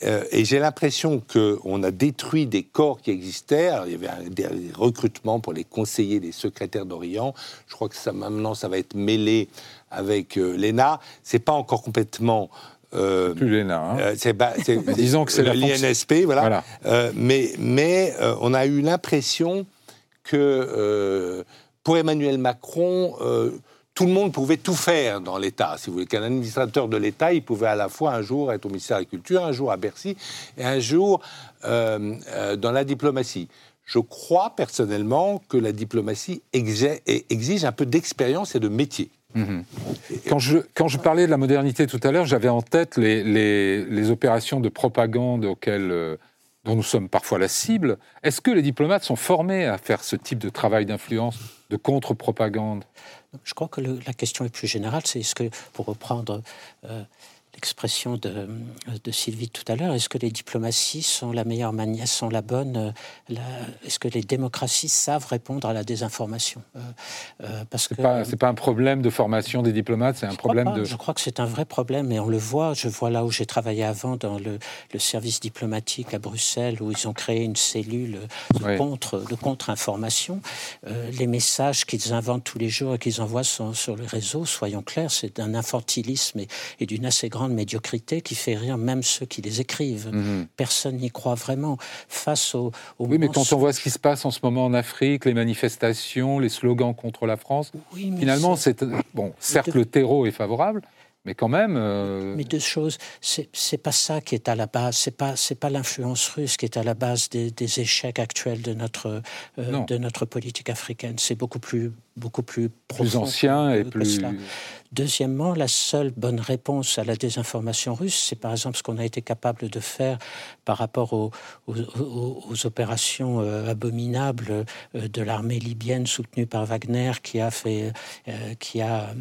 euh, et j'ai l'impression qu'on a détruit des corps qui existaient. il y avait un, des recrutements pour les conseillers, les secrétaires d'Orient. Je crois que ça, maintenant, ça va être mêlé avec euh, l'ENA. C'est pas encore complètement. Euh, plus l'ENA. Hein. Euh, disons que c'est l'INSP, voilà. voilà. mais mais on a eu l'impression que pour Emmanuel Macron tout le monde pouvait tout faire dans l'État. Si vous voulez, qu'un administrateur de l'État, il pouvait à la fois un jour être au ministère de la Culture, un jour à Bercy, et un jour euh, euh, dans la diplomatie. Je crois personnellement que la diplomatie exige un peu d'expérience et de métier. Mhm. Quand, je, parlais de la modernité tout à l'heure, j'avais en tête les, les, opérations de propagande auxquelles, euh, dont nous sommes parfois la cible. Est-ce que les diplomates sont formés à faire ce type de travail d'influence, de contre-propagande? Je crois que la question est plus générale, c'est ce que, pour reprendre euh, l'expression de, de, Sylvie tout à l'heure. Est-ce que les diplomaties sont la meilleure manière, sont la bonne euh, Est-ce que les démocraties savent répondre à la désinformation euh, euh, Parce que c'est pas un problème de formation des diplomates, c'est un problème de. Je crois que c'est un vrai problème et on le voit. Je vois là où j'ai travaillé avant dans le, le, service diplomatique à Bruxelles où ils ont créé une cellule de contre de contre-information. les messages qu'ils inventent tous les jours et qu'ils envoient sur, sur le réseau, soyons clairs, c'est d'un infantilisme et, et d'une assez grande médiocrité qui fait rire même ceux qui les écrivent. Mhm. Personne n'y croit vraiment. Face au, oui, mais quand on voit ce qui se passe en ce moment en Afrique, les manifestations, les slogans contre la France, finalement, c'est bon. Certes, le terreau est favorable, mais quand même. Euh, mais deux choses. C'est pas ça qui est à la base. C'est pas c'est pas l'influence russe qui est à la base des, échecs actuels de notre euh, de notre politique africaine. C'est beaucoup plus beaucoup plus profond. Plus ancien et plus. Deuxièmement, la seule bonne réponse à la désinformation russe, c'est par exemple ce qu'on a été capable de faire par rapport aux, opérations euh, abominables euh, de l'armée libyenne soutenue par Wagner, qui a fait, euh, qui a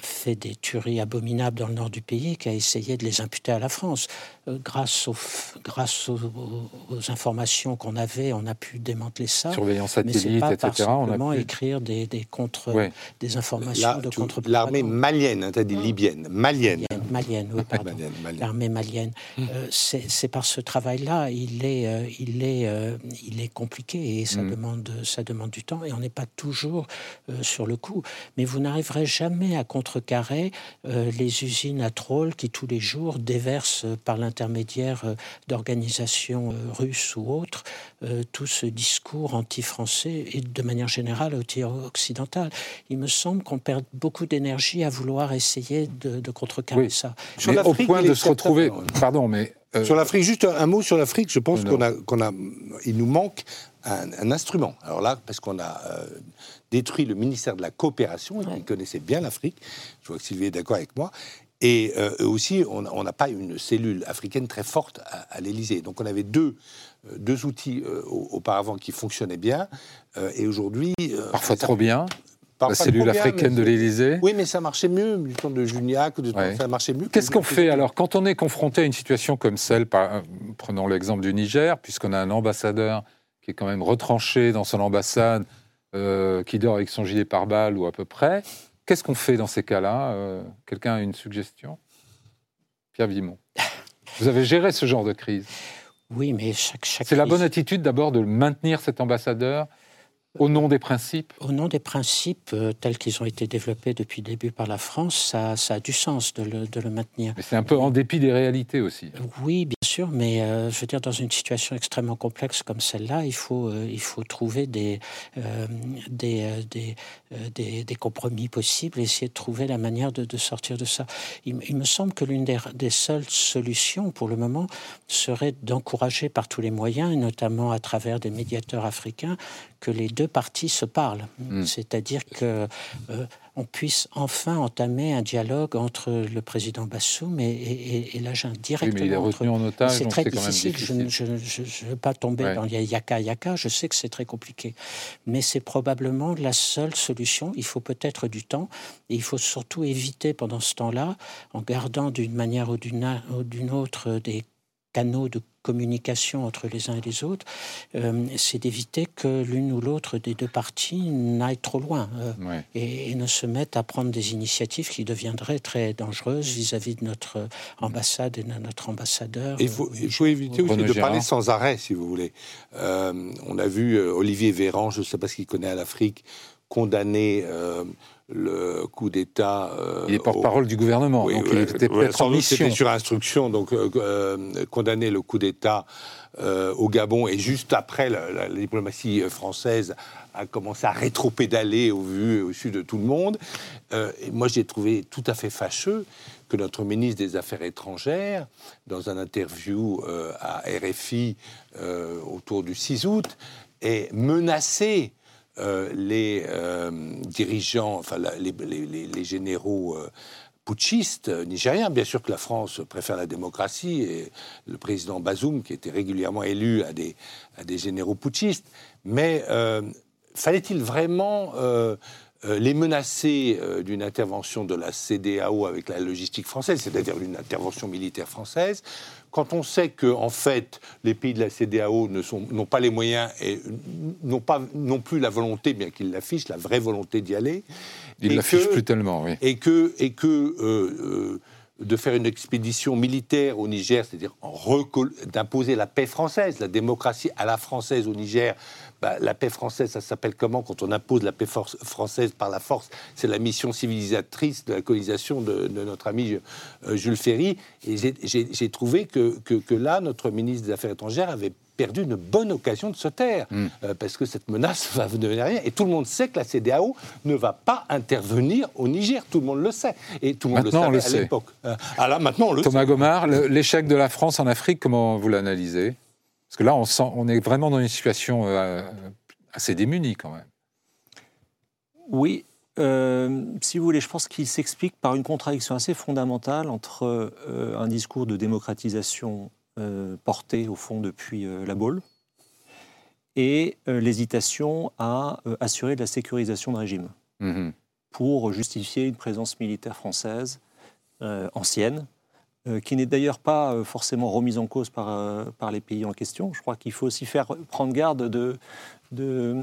fait des tueries abominables dans le nord du pays, qui a essayé de les imputer à la France. grâce aux, grâce aux, informations qu'on avait, on a pu démanteler ça. Surveillance satellite, mais pas etc. Par simplement écrire des, des contre, des informations de contre L'armée malienne, hein, tu as dit libyenne, malienne. Malienne, oui, pardon. L'armée malienne. Hum. Euh, c'est par ce travail-là, il est, euh, il est, euh, il est compliqué et ça hum. demande, ça demande du temps et on n'est pas toujours sur le coup. Mais vous n'arriverez jamais à contrecarrer les usines à trolls qui tous les jours déversent par l'intermédiaire d'organisations russes ou autres tout ce discours anti-français et de manière générale anti-occidental. Il me semble qu'on perd beaucoup d'énergie à vouloir essayer de, de contrecarrer ça. Sur au point de se retrouver. Pardon, mais. Euh, sur l'Afrique, juste un, mot sur l'Afrique. Je pense qu'on a, qu'on a, il nous manque un, instrument. Alors là, parce qu'on a euh, détruit le ministère de la coopération, qui connaissait bien l'Afrique. Je vois que Sylvie est d'accord avec moi. Et euh, aussi, on n'a pas une cellule africaine très forte à, à l'Élysée. Donc on avait deux, deux outils auparavant qui fonctionnaient bien. et aujourd'hui. Parfois trop bien la cellule africaine de l'Élysée. Oui, mais ça marchait mieux du temps de Juniac, du ça marchait mieux. Qu'est-ce qu'on fait alors quand on est confronté à une situation comme celle, par, prenons l'exemple du Niger, puisqu'on a un ambassadeur qui est quand même retranché dans son ambassade, euh, qui dort avec son gilet pare-balles ou à peu près. Qu'est-ce qu'on fait dans ces cas-là euh, Quelqu'un a une suggestion? Pierre Vimon. Vous avez géré ce genre de crise. Oui, mais chaque, chaque C'est la bonne attitude d'abord de maintenir cet ambassadeur au nom des principes Au nom des principes euh, tels qu'ils ont été développés depuis le début par la France, ça, ça a du sens de le, de le maintenir. Mais c'est un peu en dépit des réalités aussi. Oui, bien sûr, mais euh, je veux dire, dans une situation extrêmement complexe comme celle-là, il, faut euh, il faut trouver des, des, des, des, des, compromis possibles et essayer de trouver la manière de, de sortir de ça. Il, il, me semble que l'une des, des seules solutions pour le moment serait d'encourager par tous les moyens, et notamment à travers des médiateurs africains, que les deux parties se parlent. Hmm. C'est-à-dire que euh, on puisse enfin entamer un dialogue entre le président Bassoum et, et, et l'agent directement. Oui, mais il est retenu en otage. C'est très difficile. Je ne veux pas tomber dans les yaka yaka. Je sais que c'est très compliqué, mais c'est probablement la seule solution. Il faut peut-être du temps et il faut surtout éviter pendant ce temps-là, en gardant d'une manière ou d'une autre des canaux de communication entre les uns et les autres, euh, c'est d'éviter que l'une ou l'autre des deux parties n'aille trop loin euh, et, ne se mette à prendre des initiatives qui deviendraient très dangereuses vis-à-vis de notre ambassade et de notre ambassadeur. Il faut, il faut éviter aussi de parler sans arrêt, si vous voulez. Euh, on a vu Olivier Véran, je ne sais pas ce qu'il connaît à l'Afrique, condamner le coup d'État. Euh, il est porte-parole du gouvernement, donc il était peut-être en mission. C'était sur instruction, donc euh, euh, condamner le coup d'État au Gabon et juste après la, diplomatie française a commencé à rétro-pédaler au vu au sud de tout le monde. et moi, j'ai trouvé tout à fait fâcheux que notre ministre des Affaires étrangères, dans un interview à RFI autour du 6 août, ait menacé euh, les euh, dirigeants, enfin les, généraux euh, putschistes nigériens. Bien sûr que la France préfère la démocratie et le président Bazoum, qui était régulièrement élu à des généraux putschistes. Mais fallait-il vraiment les menacer d'une intervention de la CDAO avec la logistique française, c'est-à-dire d'une intervention militaire française quand on sait que en fait les pays de la CDAO n'ont pas les moyens et n'ont pas non plus la volonté, bien qu'ils l'affichent, la vraie volonté d'y aller, ils l'affichent plus tellement, oui. Et que et que euh, euh, de faire une expédition militaire au Niger, c'est-à-dire d'imposer la paix française, la démocratie à la française au Niger, bah, la paix française, ça s'appelle comment quand on impose la paix française par la force? C'est la mission civilisatrice de la colonisation de, notre ami euh, Jules Ferry. Et j'ai trouvé que, que, là, notre ministre des Affaires étrangères avait perdu une bonne occasion de se taire, hmm. euh, parce que cette menace va devenir rien. Et tout le monde sait que la CDAO ne va pas intervenir au Niger, tout le monde le sait. Et tout le monde maintenant, le savait à l'époque. Euh, ah là, maintenant, on le Thomas Gomard, l'échec de la France en Afrique, comment vous l'analysez? Parce que là, on, sent, on est vraiment dans une situation euh, assez démunie quand même. Oui, euh, si vous voulez, je pense qu'il s'explique par une contradiction assez fondamentale entre euh, un discours de démocratisation porté au fond depuis la Baule et l'hésitation à assurer de la sécurisation de régime mmh pour justifier une présence militaire française ancienne qui n'est d'ailleurs pas forcément remise en cause par, par les pays en question. Je crois qu'il faut aussi faire prendre garde de, de,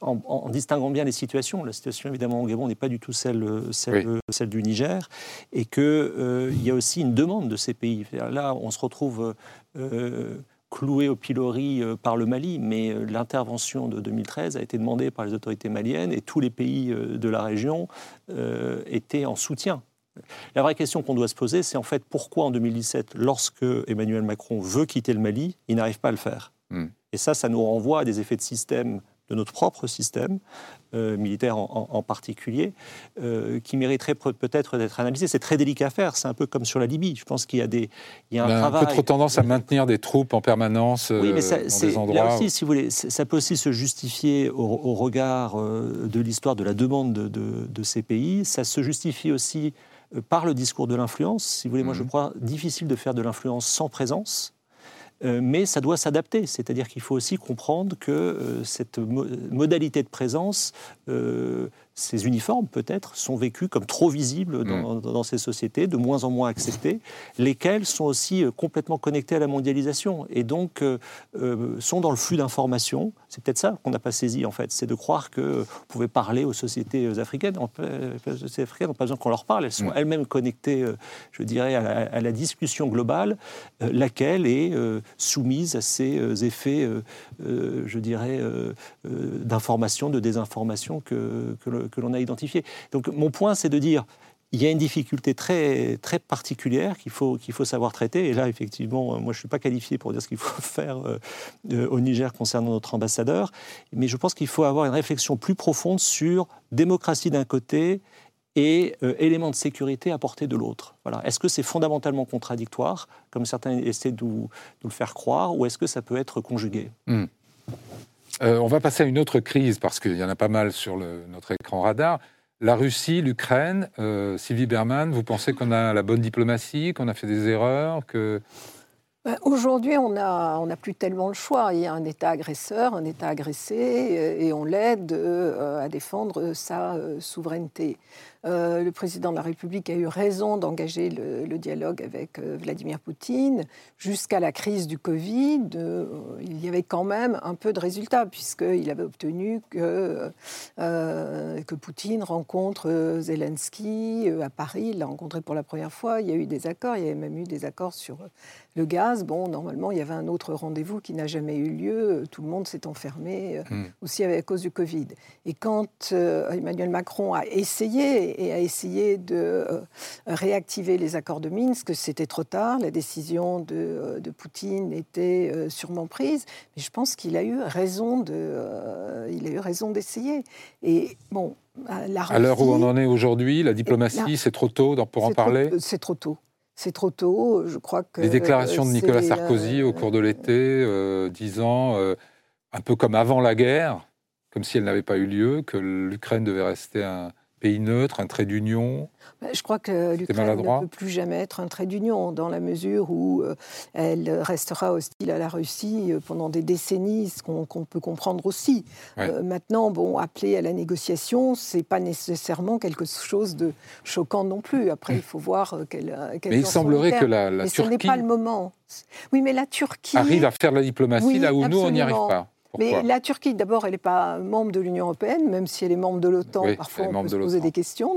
en, distinguant bien les situations. La situation, évidemment, au Gabon n'est pas du tout celle, celle, celle du Niger, et qu'il euh, y a aussi une demande de ces pays. Là, on se retrouve euh, cloué au pilori euh, par le Mali, mais l'intervention de 2013 a été demandée par les autorités maliennes, et tous les pays de la région étaient en soutien la vraie question qu'on doit se poser, c'est en fait pourquoi en 2017, lorsque Emmanuel Macron veut quitter le Mali, il n'arrive pas à le faire? Hmm. Et ça, ça nous renvoie à des effets de système de notre propre système, euh, militaire en, particulier, euh, qui mériterait peut-être d'être analysé. C'est très délicat à faire, c'est un peu comme sur la Libye. Je pense qu'il y a, des, il y a un, travail... un peu trop tendance à maintenir des troupes en permanence oui, mais ça, euh, dans des endroits... Là aussi, si vous voulez, ça peut aussi se justifier au, regard de l'histoire de la demande de, de, ces pays. Ça se justifie aussi par le discours de l'influence. Si vous voulez, moi je mhm. crois difficile de faire de l'influence sans présence. Euh, mais ça doit s'adapter. C'est-à-dire qu'il faut aussi comprendre que euh, cette modalité de présence euh, ces uniformes, peut-être, sont vécus comme trop visibles mm. dans, ces sociétés, de moins en moins acceptés, lesquels sont aussi euh, complètement connectés à la mondialisation et donc euh, euh, sont dans le flux d'informations. C'est peut-être ça qu'on n'a pas saisi, en fait. C'est de croire que vous pouvez parler aux sociétés africaines. Les sociétés africaines n'ont pas besoin qu'on leur parle. Elles sont mm. elles-mêmes connectées, je dirais, à la, discussion globale, laquelle est soumise à ces effets, je dirais, d'information, de désinformation que, que, que l'on a identifié. Donc mon point, c'est de dire, il y a une difficulté très, très particulière qu'il faut, qu'il faut savoir traiter. Et là, effectivement, moi, je ne suis pas qualifié pour dire ce qu'il faut faire euh, euh, au Niger concernant notre ambassadeur. Mais je pense qu'il faut avoir une réflexion plus profonde sur démocratie d'un côté et euh, éléments de sécurité apportés de l'autre. Voilà. Est-ce que c'est fondamentalement contradictoire, comme certains essaient de, nous, le faire croire, ou est-ce que ça peut être conjugué? Hmm. Euh, on va passer à une autre crise, parce qu'il y en a pas mal sur notre écran radar. La Russie, l'Ukraine, euh, Sylvie Berman, vous pensez qu'on a la bonne diplomatie, qu'on a fait des erreurs que... Ben, aujourd'hui, on n'a plus tellement le choix. Il y a un État agresseur, un État agressé, et on l'aide euh, à défendre sa souveraineté. Euh, le président de la République a eu raison d'engager le, dialogue avec euh, Vladimir Poutine. Jusqu'à la crise du Covid, euh, il y avait quand même un peu de résultats, puisqu'il avait obtenu que, que Poutine rencontre Zelensky à Paris. Il l'a rencontré pour la première fois. Il y a eu des accords. Il y avait même eu des accords sur le gaz. Bon, normalement, il y avait un autre rendez-vous qui n'a jamais eu lieu. Tout le monde s'est enfermé, hmm. aussi à cause du Covid. Et quand Emmanuel Macron a essayé, et a essayé de euh, réactiver les accords de Minsk. C'était trop tard, la décision de, euh, de Poutine était euh, sûrement prise, mais je pense qu'il a eu raison de, il a eu raison d'essayer. Et bon, la à l'heure où on en est aujourd'hui, la diplomatie, c'est trop tôt pour en parler. C'est trop tôt. C'est trop tôt. Je crois que les déclarations de Nicolas Sarkozy au cours de l'été, disant un peu comme avant la guerre, comme si elle n'avait pas eu lieu, que l'Ukraine devait rester un, pays neutre, un trait d'union bah, Je crois que l'Ukraine ne peut plus jamais être un trait d'union, dans la mesure où euh, elle restera hostile à la Russie euh, pendant des décennies, ce qu'on peut comprendre aussi. Euh, maintenant, bon, appeler à la négociation, c'est pas nécessairement quelque chose de choquant non plus. Après, il faut voir quel. mais il semblerait que la, la Turquie. Ce n'est pas le moment. Oui, mais la Turquie. Arrive à faire la diplomatie là où nous, on n'y arrive pas. Mais la Turquie, d'abord, elle n'est pas membre de l'Union européenne, même si elle est membre de l'OTAN. parfois, on peut se poser des questions,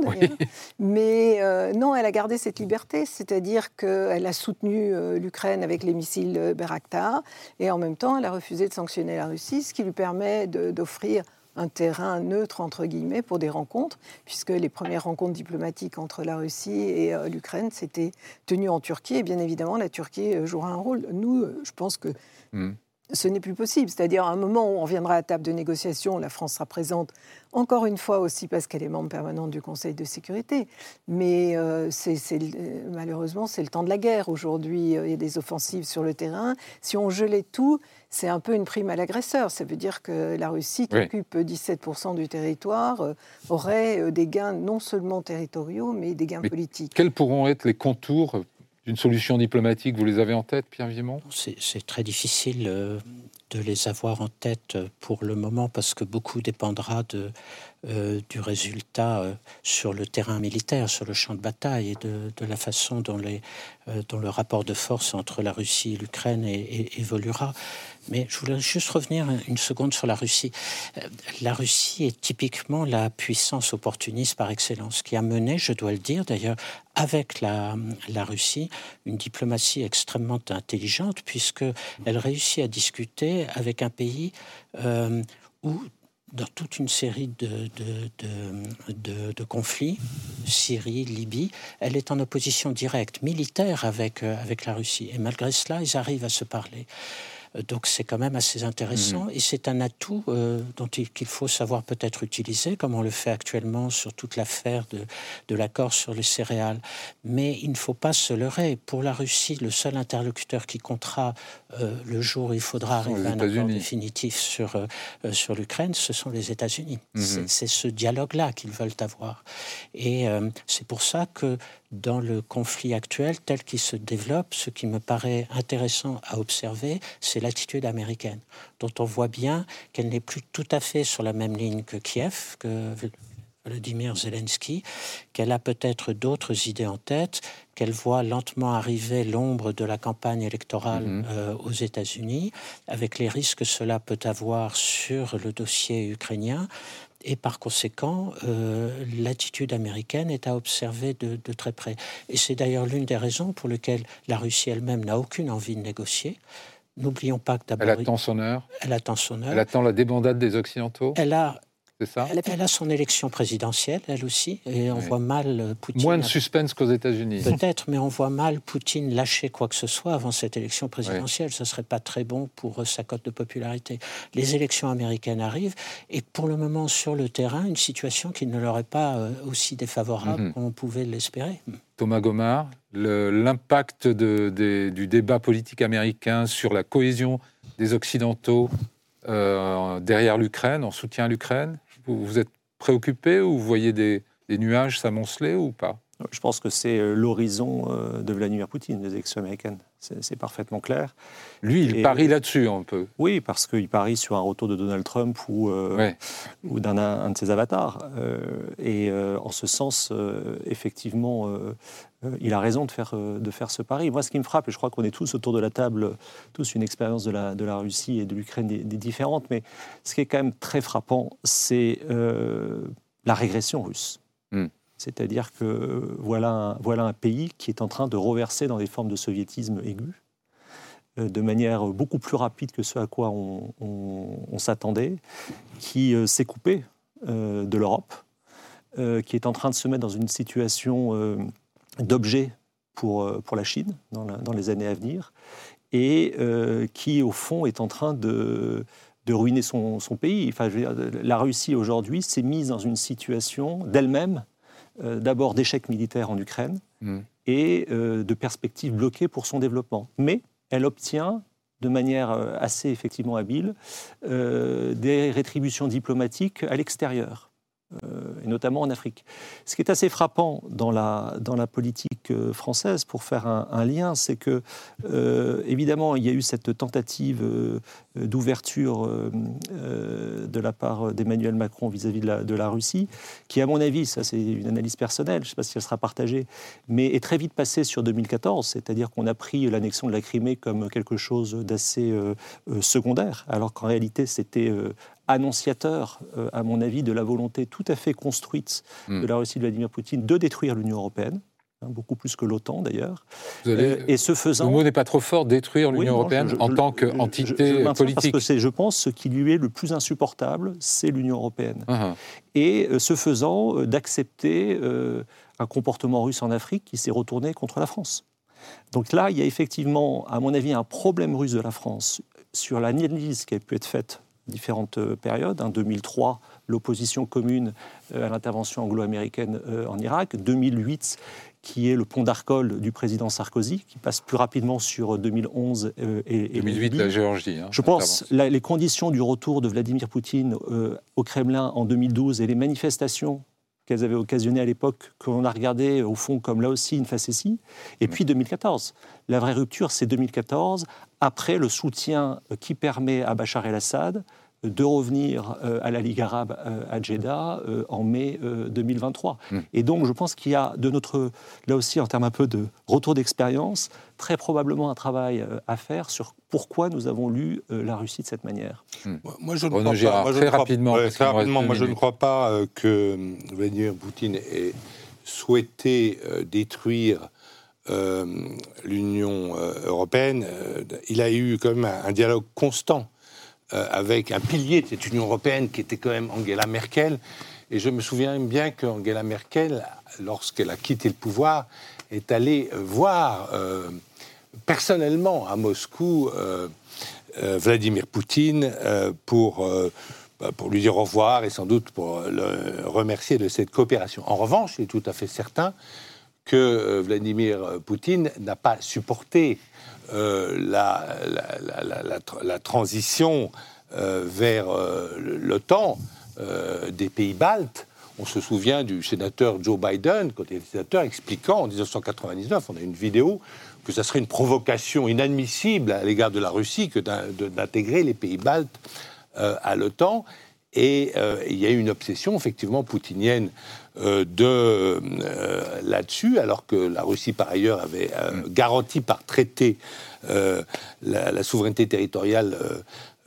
Mais euh, non, elle a gardé cette liberté, c'est-à-dire qu'elle a soutenu euh, l'Ukraine avec les missiles euh, Bayraktar, et en même temps, elle a refusé de sanctionner la Russie, ce qui lui permet d'offrir un terrain neutre, entre guillemets, pour des rencontres, puisque les premières rencontres diplomatiques entre la Russie et l'Ukraine s'étaient tenues en Turquie, et bien évidemment, la Turquie jouera un rôle. Nous, je pense que... Hmm ce n'est plus possible. C'est-à-dire, à un moment où on reviendra à la table de négociation, la France sera présente, encore une fois aussi parce qu'elle est membre permanente du Conseil de sécurité. Mais euh, c'est, malheureusement, c'est le temps de la guerre. Aujourd'hui, euh, il y a des offensives sur le terrain. Si on gelait tout, c'est un peu une prime à l'agresseur. Ça veut dire que la Russie, qui occupe 17% du territoire, euh, aurait des gains non seulement territoriaux, mais des gains politiques. Quels pourront être les contours d'une solution diplomatique, vous les avez en tête, Pierre Vimont C'est très difficile de les avoir en tête pour le moment parce que beaucoup dépendra de, euh, du résultat euh, sur le terrain militaire, sur le champ de bataille et de, la façon dont, les, euh, dont, le rapport de force entre la Russie et l'Ukraine évoluera. Mais je voulais juste revenir une seconde sur la Russie. La Russie est typiquement la puissance opportuniste par excellence, qui a mené, je dois le dire d'ailleurs, avec la, la, Russie, une diplomatie extrêmement intelligente, puisqu'elle réussit à discuter avec un pays où dans toute une série de, de, conflits, Syrie, Libye, elle est en opposition directe, militaire avec, euh, avec la Russie. Et malgré cela, ils arrivent à se parler. Euh, donc c'est quand même assez intéressant mhm. et c'est un atout euh, dont il, qu'il faut savoir peut-être utiliser, comme on le fait actuellement sur toute l'affaire de, de l'accord sur les céréales. Mais il ne faut pas se leurrer. Pour la Russie, le seul interlocuteur qui comptera euh, le jour où il faudra arriver à un accord définitif sur, sur l'Ukraine, ce sont les États-Unis. Mhm. C'est, ce dialogue-là qu'ils veulent avoir. Et c'est pour ça que dans le conflit actuel tel qu'il se développe, ce qui me paraît intéressant à observer, c'est l'attitude américaine, dont on voit bien qu'elle n'est plus tout à fait sur la même ligne que Kiev, que Vladimir Zelensky, qu'elle a peut-être d'autres idées en tête, qu'elle voit lentement arriver l'ombre de la campagne électorale mhm. euh, aux États-Unis, avec les risques que cela peut avoir sur le dossier ukrainien, et par conséquent, euh, l'attitude américaine est à observer de, très près. Et c'est d'ailleurs l'une des raisons pour lesquelles la Russie elle-même n'a aucune envie de négocier. N'oublions pas que d'abord... Elle attend son heure. Elle attend son heure. Elle attend la débandade des Occidentaux. Elle a ça elle, a son élection présidentielle, elle aussi, et on voit mal euh, Poutine. Moins de suspense qu'aux États-Unis. Peut-être, mais on voit mal Poutine lâcher quoi que ce soit avant cette élection présidentielle. Ce ne serait pas très bon pour euh, sa cote de popularité. Les élections américaines arrivent, et pour le moment, sur le terrain, une situation qui ne leur est pas euh, aussi défavorable mhm. qu'on pouvait l'espérer. Thomas Gomard, l'impact du débat politique américain sur la cohésion des Occidentaux derrière l'Ukraine, en soutien à l'Ukraine? Vous, êtes préoccupé ou vous voyez des, nuages s'amonceler ou pas? Je pense que c'est euh, l'horizon euh, de Vladimir Poutine, des élections américaines. C'est parfaitement clair. Lui, il parie là-dessus un peu. Oui, parce qu'il parie sur un retour de Donald Trump ou, euh, ou d'un de ses avatars. et en ce sens, effectivement, il a raison de faire, de faire ce pari. Moi, ce qui me frappe, et je crois qu'on est tous autour de la table, tous une expérience de la, de la Russie et de l'Ukraine des, différentes, mais ce qui est quand même très frappant, c'est la régression russe. Hmm. C'est-à-dire que voilà un, voilà un pays qui est en train de reverser dans des formes de soviétisme aigu, euh, de manière beaucoup plus rapide que ce à quoi on, s'attendait, qui euh, s'est coupé euh, de l'Europe, qui est en train de se mettre dans une situation d'objet pour, pour la Chine dans, dans, les années à venir, et qui, au fond, est en train de, de ruiner son, son pays. Enfin, la Russie, aujourd'hui, s'est mise dans une situation d'elle-même d'abord d'échecs militaires en Ukraine mm. et euh, de perspectives bloquées pour son développement. Mais elle obtient de manière euh, assez effectivement habile des rétributions diplomatiques à l'extérieur. Euh, et notamment en Afrique. Ce qui est assez frappant dans la, dans la politique euh, française, pour faire un, lien, c'est que, euh, évidemment, il y a eu cette tentative d'ouverture de la part d'Emmanuel Macron vis-à-vis de, la, de la Russie, qui, à mon avis, ça c'est une analyse personnelle, je ne sais pas si elle sera partagée, mais est très vite passée sur 2014, c'est-à-dire qu'on a pris l'annexion de la Crimée comme quelque chose d'assez secondaire, alors qu'en réalité c'était annonciateur, euh, à mon avis, de la volonté tout à fait construite de la Russie de Vladimir Poutine de détruire l'Union européenne. Hein, beaucoup plus que l'OTAN d'ailleurs. Euh, et ce faisant, le mot n'est pas trop fort, détruire l'Union européenne en tant qu'entité politique. Parce que je pense ce qui lui est le plus insupportable, c'est l'Union européenne. Uh-huh. Et euh, ce faisant, d'accepter un comportement russe en Afrique qui s'est retourné contre la France. Donc là, il y a effectivement, à mon avis, un problème russe de la France sur l'analyse qui a pu être faite différentes euh, périodes. En 2003, l'opposition commune euh, à l'intervention anglo-américaine euh, en Irak. 2008, qui est le pont d'Arcole du président Sarkozy, qui passe plus rapidement sur 2011 et, 2008, la Géorgie. Hein, Je pense les conditions du retour de Vladimir Poutine au Kremlin en 2012 et les manifestations qu'elles avaient occasionné à l'époque, qu'on a regardé au fond comme là aussi une facétie. Et puis 2014. La vraie rupture, c'est 2014, après le soutien qui permet à Bachar el-Assad de revenir euh, à la Ligue arabe euh, à Jeddah euh, en mai 2023. Hmm. Et donc, je pense qu'il y a de notre, là aussi, en termes un peu de retour d'expérience, très probablement un travail à faire sur pourquoi nous avons lu la Russie de cette manière. Hmm. Moi, je ne crois pas. Moi, très rapidement. très rapidement moi, je ne crois pas que Vladimir Poutine ait souhaité détruire l'Union européenne. il a eu quand même un dialogue constant euh, avec un pilier de cette Union européenne qui était quand même Angela Merkel. Et je me souviens bien qu'Angela Merkel, lorsqu'elle a quitté le pouvoir, est allée voir euh, personnellement à Moscou euh, Vladimir Poutine pour, bah, pour lui dire au revoir et sans doute pour le remercier de cette coopération. En revanche, il est tout à fait certain que Vladimir Poutine n'a pas supporté euh, la, transition euh, vers euh, l'OTAN des pays baltes. On se souvient du sénateur Joe Biden, quand il était sénateur, expliquant en 1999, on a une vidéo, que ça serait une provocation inadmissible à l'égard de la Russie que d'intégrer les pays baltes à l'OTAN. Et il y a eu une obsession, effectivement, poutinienne euh, de euh, là-dessus, alors que la Russie, par ailleurs, avait euh, mm. garanti par traité la, souveraineté territoriale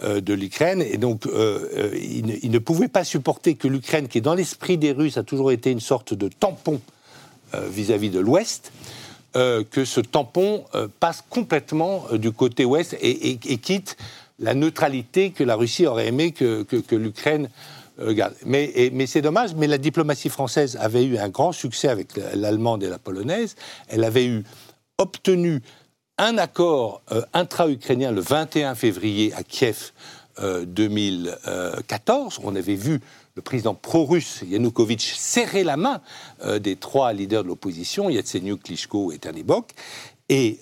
de l'Ukraine. Et donc, il ne, pouvait pas supporter que l'Ukraine, qui dans l'esprit des Russes a toujours été une sorte de tampon vis-à-vis de l'Ouest, que ce tampon passe complètement du côté ouest et, quitte la neutralité que la Russie aurait aimé que, que, que l'Ukraine mais, mais c'est dommage, mais la diplomatie française avait eu un grand succès avec l'allemande et la polonaise. Elle avait eu obtenu un accord euh, intra-ukrainien le 21 février à Kiev 2014. Euh, On avait vu le président pro-russe Yanukovych serrer la main euh, des trois leaders de l'opposition, Yatsenyuk, Klitschko et Ternibok. Et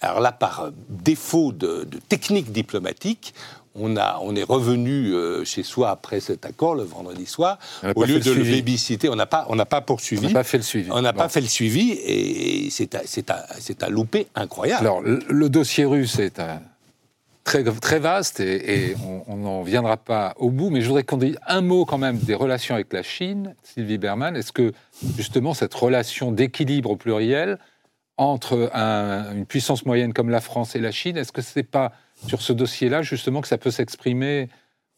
alors là, par défaut de, de technique diplomatique, on, a, on est revenu euh, chez soi après cet accord le vendredi soir. Au lieu de le babysitter, on n'a pas, pas poursuivi. On n'a pas fait le suivi. On n'a pas fait le suivi et c'est un loupé incroyable. Alors, le, dossier russe est très, très vaste et, on n'en viendra pas au bout, mais je voudrais qu'on dise un mot quand même des relations avec la Chine, Sylvie Berman. Est-ce que justement cette relation d'équilibre au pluriel entre une puissance moyenne comme la France et la Chine, est-ce que ce n'est pas sur ce dossier-là, justement, que ça peut s'exprimer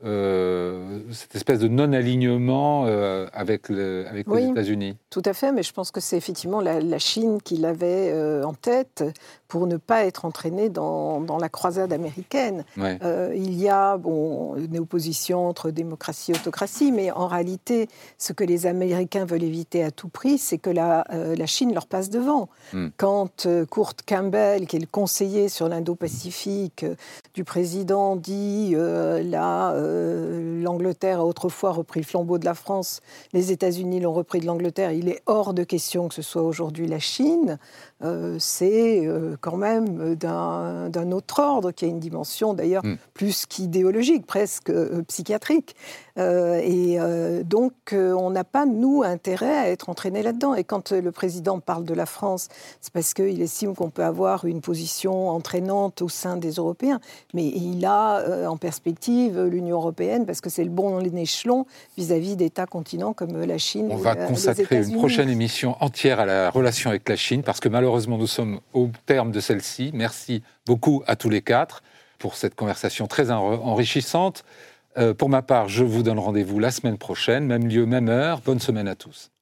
euh, cette espèce de non-alignement euh, avec, le, avec les États-Unis. Tout à fait, mais je pense que c'est effectivement la, Chine qui l'avait euh, en tête pour ne pas être entraîné dans, dans la croisade américaine. il y a bon, une opposition entre démocratie et autocratie, mais en réalité, ce que les Américains veulent éviter à tout prix, c'est que la, la, Chine leur passe devant. Hmm. Quand Kurt Campbell, qui est le conseiller sur l'Indo-Pacifique du président, dit là euh, l'Angleterre a autrefois repris le flambeau de la France, les États-Unis l'ont repris de l'Angleterre, il est hors de question que ce soit aujourd'hui la Chine. Euh, c'est euh, quand même d'un autre ordre, qui a une dimension d'ailleurs hmm. plus qu'idéologique, presque psychiatrique. et donc, on n'a pas, nous, intérêt à être entraînés là-dedans. Et quand le président parle de la France, c'est parce qu'il estime qu'on peut avoir une position entraînante au sein des Européens. Mais il a en perspective l'Union européenne, parce que c'est le bon échelon vis-à-vis d'États continents comme la Chine. On va consacrer une prochaine émission entière à la relation avec la Chine, parce que malheureusement, nous sommes au terme de celle-ci. Merci beaucoup à tous les quatre pour cette conversation très enrichissante. Euh, pour ma part, je vous donne rendez-vous la semaine prochaine, même lieu, même heure. Bonne semaine à tous.